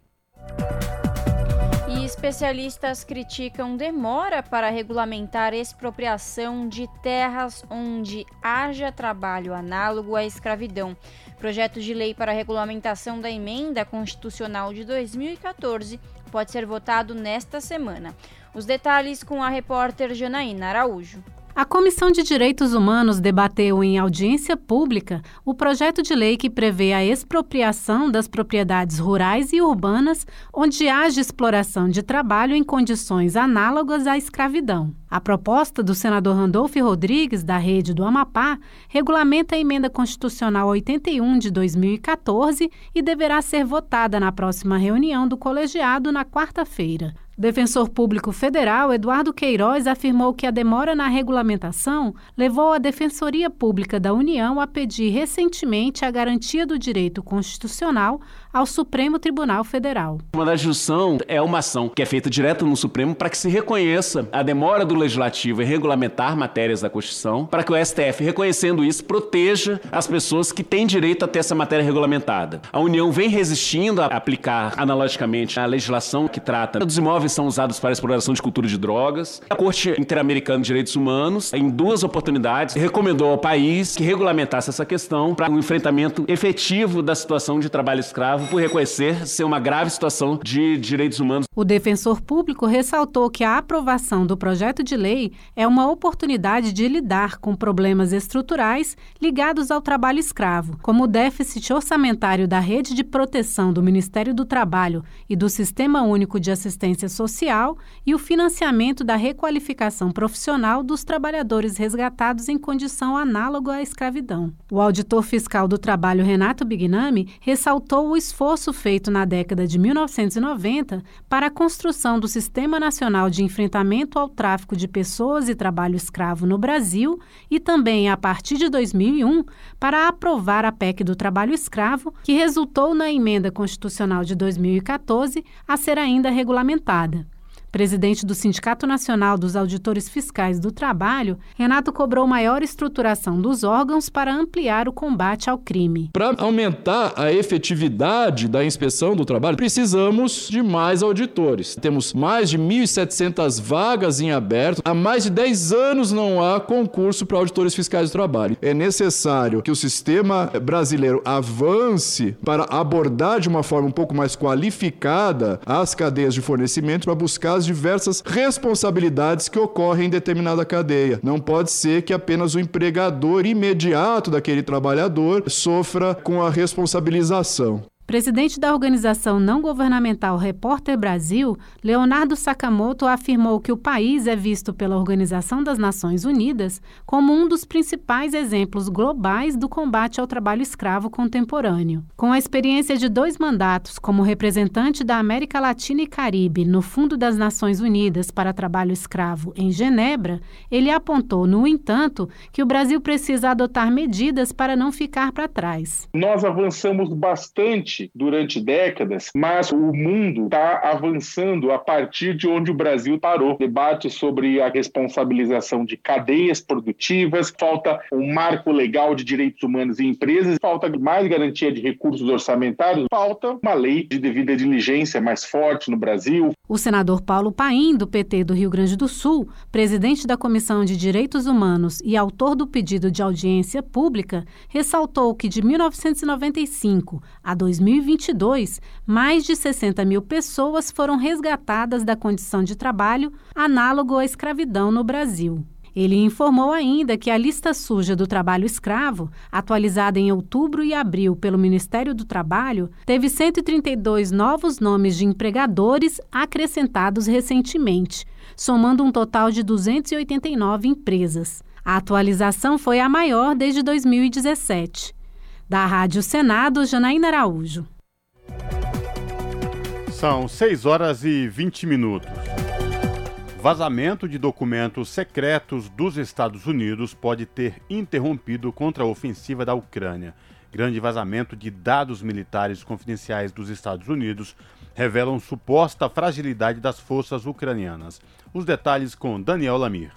E especialistas criticam demora para regulamentar expropriação de terras onde haja trabalho análogo à escravidão. Projeto de lei para regulamentação da emenda constitucional de 2014 pode ser votado nesta semana. Os detalhes com a repórter Janaína Araújo. A Comissão de Direitos Humanos debateu em audiência pública o projeto de lei que prevê a expropriação das propriedades rurais e urbanas onde haja exploração de trabalho em condições análogas à escravidão. A proposta do senador Randolfo Rodrigues, da Rede do Amapá, regulamenta a emenda constitucional 81 de 2014 e deverá ser votada na próxima reunião do colegiado na quarta-feira. Defensor público federal, Eduardo Queiroz, afirmou que a demora na regulamentação levou a Defensoria Pública da União a pedir recentemente a garantia do direito constitucional ao Supremo Tribunal Federal. Uma junção é uma ação que é feita direto no Supremo para que se reconheça a demora do Legislativo em regulamentar matérias da Constituição, para que o STF, reconhecendo isso, proteja as pessoas que têm direito a ter essa matéria regulamentada. A União vem resistindo a aplicar analogicamente a legislação que trata dos imóveis são usados para a exploração de cultura de drogas. A Corte Interamericana de Direitos Humanos, em duas oportunidades, recomendou ao país que regulamentasse essa questão para um enfrentamento efetivo da situação de trabalho escravo por reconhecer ser uma grave situação de direitos humanos. O defensor público ressaltou que a aprovação do projeto de lei é uma oportunidade de lidar com problemas estruturais ligados ao trabalho escravo, como o déficit orçamentário da rede de proteção do Ministério do Trabalho e do Sistema Único de Assistência Social e o financiamento da requalificação profissional dos trabalhadores resgatados em condição análoga à escravidão. O auditor fiscal do trabalho Renato Bignami ressaltou o esforço feito na década de 1990 para a construção do Sistema Nacional de Enfrentamento ao Tráfico de Pessoas e Trabalho Escravo no Brasil e também, a partir de 2001, para aprovar a PEC do Trabalho Escravo, que resultou na emenda constitucional de 2014 a ser ainda regulamentada. Presidente do Sindicato Nacional dos Auditores Fiscais do Trabalho, Renato cobrou maior estruturação dos órgãos para ampliar o combate ao crime. Para aumentar a efetividade da inspeção do trabalho, precisamos de mais auditores. Temos mais de 1.700 vagas em aberto. Há mais de 10 anos não há concurso para auditores fiscais do trabalho. É necessário que o sistema brasileiro avance para abordar de uma forma um pouco mais qualificada as cadeias de fornecimento para buscar as diversas responsabilidades que ocorrem em determinada cadeia. Não pode ser que apenas o empregador imediato daquele trabalhador sofra com a responsabilização. Presidente da organização não governamental Repórter Brasil, Leonardo Sakamoto afirmou que o país é visto pela Organização das Nações Unidas como um dos principais exemplos globais do combate ao trabalho escravo contemporâneo. Com a experiência de dois mandatos como representante da América Latina e Caribe no Fundo das Nações Unidas para Trabalho Escravo em Genebra, ele apontou, no entanto, que o Brasil precisa adotar medidas para não ficar para trás. Nós avançamos bastante durante décadas, mas o mundo está avançando a partir de onde o Brasil parou. Debate sobre a responsabilização de cadeias produtivas, falta um marco legal de direitos humanos em empresas, falta mais garantia de recursos orçamentários, falta uma lei de devida diligência mais forte no Brasil. O senador Paulo Paim, do PT do Rio Grande do Sul, presidente da Comissão de Direitos Humanos e autor do pedido de audiência pública, ressaltou que de 1995 a 2000 2022, mais de 60 mil pessoas foram resgatadas da condição de trabalho análogo à escravidão no Brasil. Ele informou ainda que a lista suja do trabalho escravo, atualizada em outubro e abril pelo Ministério do Trabalho, teve 132 novos nomes de empregadores acrescentados recentemente, somando um total de 289 empresas. A atualização foi a maior desde 2017. Da Rádio Senado, Janaína Araújo. São 6 horas e 20 minutos. Vazamento de documentos secretos dos Estados Unidos pode ter interrompido contra a ofensiva da Ucrânia. Grande vazamento de dados militares confidenciais dos Estados Unidos revelam suposta fragilidade das forças ucranianas. Os detalhes com Daniel Lamir.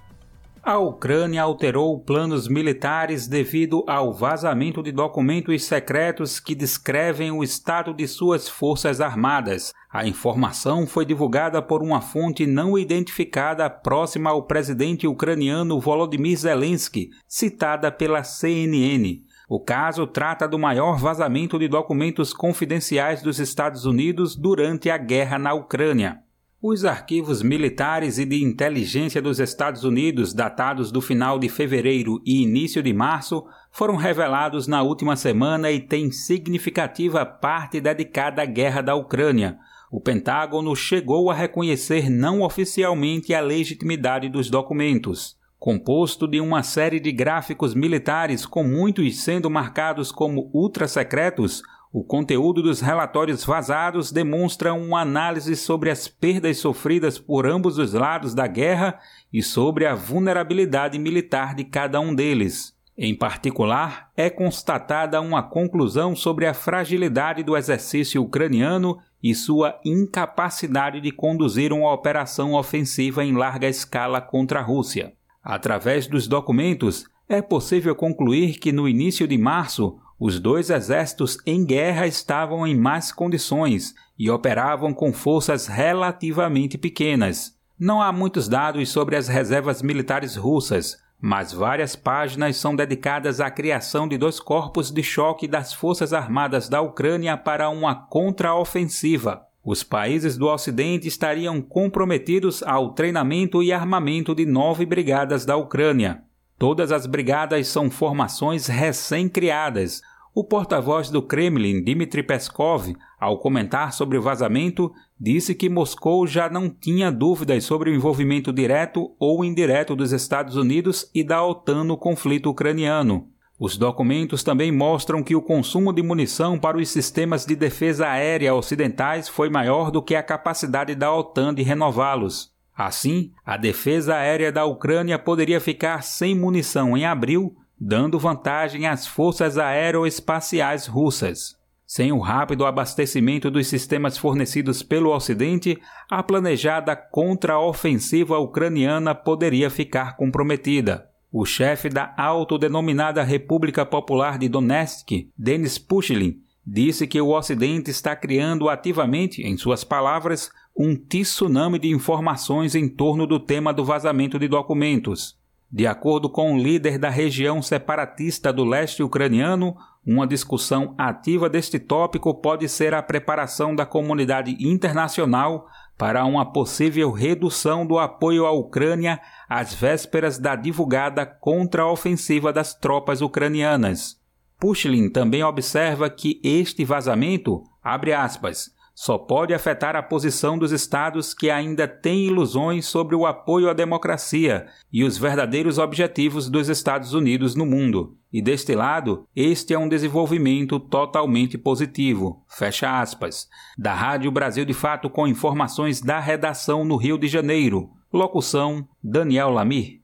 A Ucrânia alterou planos militares devido ao vazamento de documentos secretos que descrevem o estado de suas forças armadas. A informação foi divulgada por uma fonte não identificada próxima ao presidente ucraniano Volodymyr Zelensky, citada pela CNN. O caso trata do maior vazamento de documentos confidenciais dos Estados Unidos durante a guerra na Ucrânia. Os arquivos militares e de inteligência dos Estados Unidos, datados do final de fevereiro e início de março, foram revelados na última semana e têm significativa parte dedicada à guerra da Ucrânia. O Pentágono chegou a reconhecer não oficialmente a legitimidade dos documentos. Composto de uma série de gráficos militares, com muitos sendo marcados como ultra-secretos, o conteúdo dos relatórios vazados demonstra uma análise sobre as perdas sofridas por ambos os lados da guerra e sobre a vulnerabilidade militar de cada um deles. Em particular, é constatada uma conclusão sobre a fragilidade do exercício ucraniano e sua incapacidade de conduzir uma operação ofensiva em larga escala contra a Rússia. Através dos documentos, é possível concluir que no início de março, os dois exércitos em guerra estavam em más condições e operavam com forças relativamente pequenas. Não há muitos dados sobre as reservas militares russas, mas várias páginas são dedicadas à criação de dois corpos de choque das Forças Armadas da Ucrânia para uma contraofensiva. Os países do Ocidente estariam comprometidos ao treinamento e armamento de nove brigadas da Ucrânia. Todas as brigadas são formações recém-criadas. O porta-voz do Kremlin, Dmitry Peskov, ao comentar sobre o vazamento, disse que Moscou já não tinha dúvidas sobre o envolvimento direto ou indireto dos Estados Unidos e da OTAN no conflito ucraniano. Os documentos também mostram que o consumo de munição para os sistemas de defesa aérea ocidentais foi maior do que a capacidade da OTAN de renová-los. Assim, a defesa aérea da Ucrânia poderia ficar sem munição em abril, dando vantagem às forças aeroespaciais russas. Sem o rápido abastecimento dos sistemas fornecidos pelo Ocidente, a planejada contra-ofensiva ucraniana poderia ficar comprometida. O chefe da autodenominada República Popular de Donetsk, Denis Pushilin, disse que o Ocidente está criando ativamente, em suas palavras, um tsunami de informações em torno do tema do vazamento de documentos. De acordo com o líder da região separatista do leste ucraniano, uma discussão ativa deste tópico pode ser a preparação da comunidade internacional para uma possível redução do apoio à Ucrânia às vésperas da divulgada contra-ofensiva das tropas ucranianas. Pushlin também observa que este vazamento, abre aspas, só pode afetar a posição dos estados que ainda têm ilusões sobre o apoio à democracia e os verdadeiros objetivos dos Estados Unidos no mundo. E deste lado, este é um desenvolvimento totalmente positivo. Fecha aspas. Da Rádio Brasil de Fato com informações da redação no Rio de Janeiro. Locução: Daniel Lamir.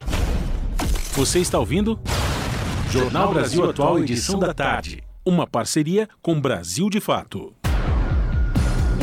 Você está ouvindo? Jornal Brasil Atual, edição da tarde. Uma parceria com Brasil de Fato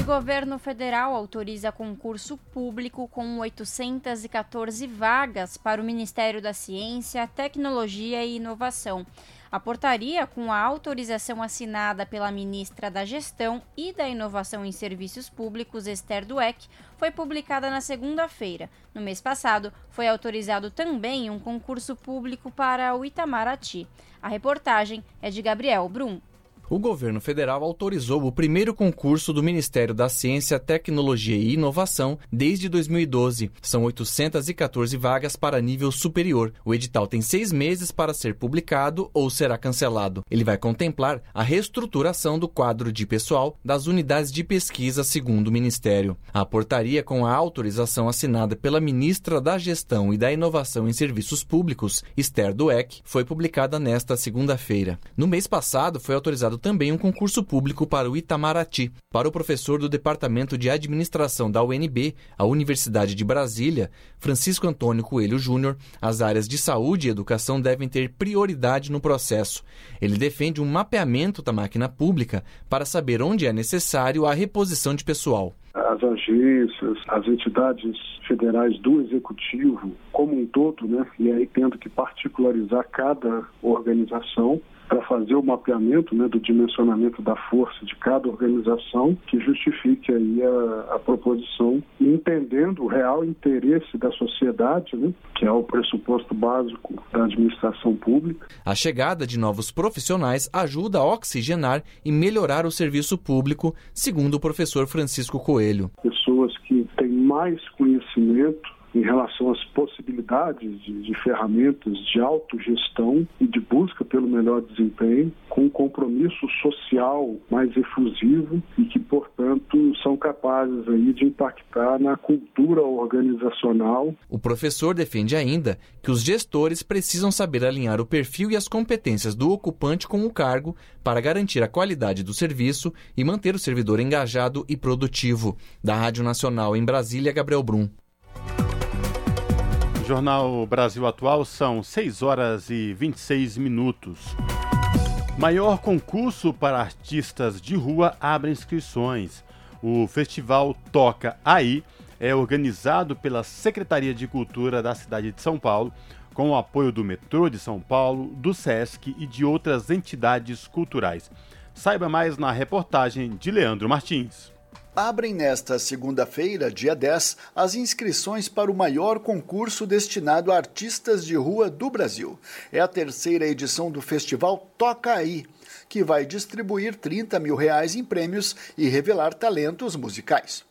governo federal autoriza concurso público com 814 vagas para o Ministério da Ciência, Tecnologia e Inovação. A portaria, com a autorização assinada pela ministra da Gestão e da Inovação em Serviços Públicos, Esther Dueck, foi publicada na segunda-feira. No mês passado, foi autorizado também um concurso público para o Itamaraty. A reportagem é de Gabriel Brum o governo federal autorizou o primeiro concurso do Ministério da Ciência, Tecnologia e Inovação desde 2012. São 814 vagas para nível superior. O edital tem seis meses para ser publicado ou será cancelado. Ele vai contemplar a reestruturação do quadro de pessoal das unidades de pesquisa, segundo o Ministério. A portaria, com a autorização assinada pela ministra da Gestão e da Inovação em Serviços Públicos, Esther Dueck, foi publicada nesta segunda-feira. No mês passado, foi autorizado também um concurso público para o Itamaraty. Para o professor do Departamento de Administração da UNB, a Universidade de Brasília, Francisco Antônio Coelho Júnior, as áreas de saúde e educação devem ter prioridade no processo. Ele defende um mapeamento da máquina pública para saber onde é necessário a reposição de pessoal as agências, as entidades federais do executivo como um todo, né? E aí tendo que particularizar cada organização para fazer o mapeamento né, do dimensionamento da força de cada organização que justifique aí a, a proposição, entendendo o real interesse da sociedade, né, que é o pressuposto básico da administração pública. A chegada de novos profissionais ajuda a oxigenar e melhorar o serviço público, segundo o professor Francisco Coelho. Pessoas que têm mais conhecimento em relação às possibilidades de, de, ferramentas de autogestão e de busca pelo melhor desempenho, com um compromisso social mais efusivo e que, portanto, são capazes aí de impactar na cultura organizacional. O professor defende ainda que os gestores precisam saber alinhar o perfil e as competências do ocupante com o cargo para garantir a qualidade do serviço e manter o servidor engajado e produtivo. Da Rádio Nacional em Brasília, Gabriel Brum. Jornal Brasil Atual são 6 horas e 26 minutos. Maior concurso para artistas de rua abre inscrições. O festival Toca Aí é organizado pela Secretaria de Cultura da cidade de São Paulo, com o apoio do Metrô de São Paulo, do SESC e de outras entidades culturais. Saiba mais na reportagem de Leandro Martins abrem nesta segunda-feira, dia 10, as inscrições para o maior concurso destinado a artistas de rua do Brasil. É a terceira edição do festival Toca Aí, que vai distribuir 30 mil reais em prêmios e revelar talentos musicais.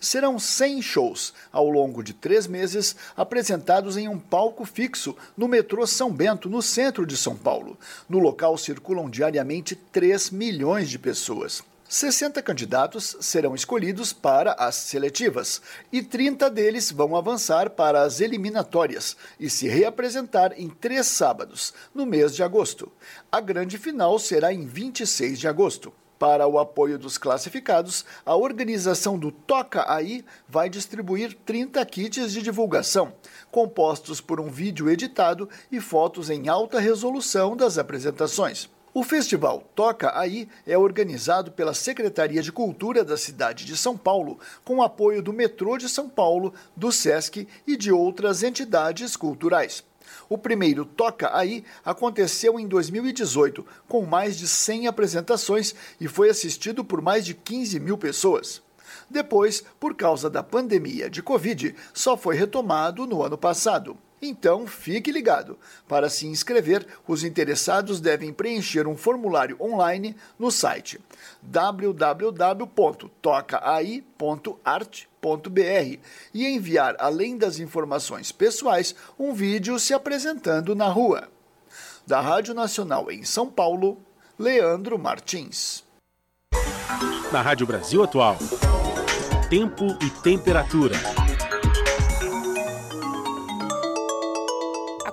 Serão 100 shows ao longo de três meses, apresentados em um palco fixo no metrô São Bento, no centro de São Paulo. No local circulam diariamente 3 milhões de pessoas. 60 candidatos serão escolhidos para as seletivas e 30 deles vão avançar para as eliminatórias e se reapresentar em três sábados, no mês de agosto. A grande final será em 26 de agosto. Para o apoio dos classificados, a organização do Toca Aí vai distribuir 30 kits de divulgação, compostos por um vídeo editado e fotos em alta resolução das apresentações. O festival Toca Aí é organizado pela Secretaria de Cultura da cidade de São Paulo, com apoio do Metrô de São Paulo, do SESC e de outras entidades culturais. O primeiro Toca Aí aconteceu em 2018, com mais de 100 apresentações e foi assistido por mais de 15 mil pessoas. Depois, por causa da pandemia de Covid, só foi retomado no ano passado. Então, fique ligado. Para se inscrever, os interessados devem preencher um formulário online no site www.tocaai.art.br e enviar, além das informações pessoais, um vídeo se apresentando na rua. Da Rádio Nacional em São Paulo, Leandro Martins. Na Rádio Brasil Atual, tempo e temperatura.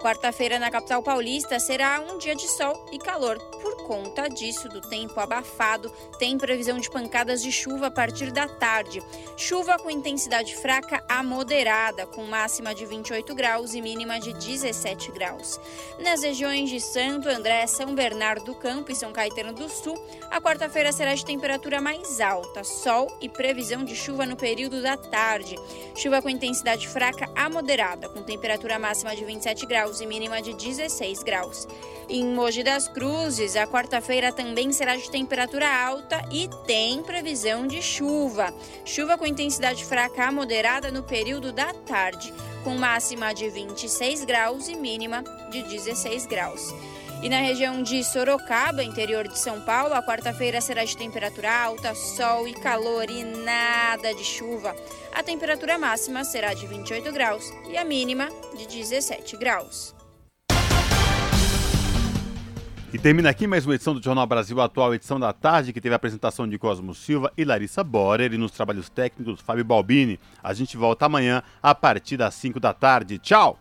Quarta-feira na capital paulista será um dia de sol e calor. Por conta disso, do tempo abafado, tem previsão de pancadas de chuva a partir da tarde. Chuva com intensidade fraca a moderada, com máxima de 28 graus e mínima de 17 graus. Nas regiões de Santo André, São Bernardo do Campo e São Caetano do Sul, a quarta-feira será de temperatura mais alta, sol e previsão de chuva no período da tarde. Chuva com intensidade fraca a moderada, com temperatura máxima de 27 graus graus e mínima de 16 graus. Em Mogi das Cruzes, a quarta-feira também será de temperatura alta e tem previsão de chuva. Chuva com intensidade fraca a moderada no período da tarde, com máxima de 26 graus e mínima de 16 graus. E na região de Sorocaba, interior de São Paulo, a quarta-feira será de temperatura alta, sol e calor e nada de chuva. A temperatura máxima será de 28 graus e a mínima de 17 graus. E termina aqui mais uma edição do Jornal Brasil Atual, edição da tarde, que teve a apresentação de Cosmo Silva e Larissa Borer e nos trabalhos técnicos Fábio Balbini. A gente volta amanhã a partir das 5 da tarde. Tchau!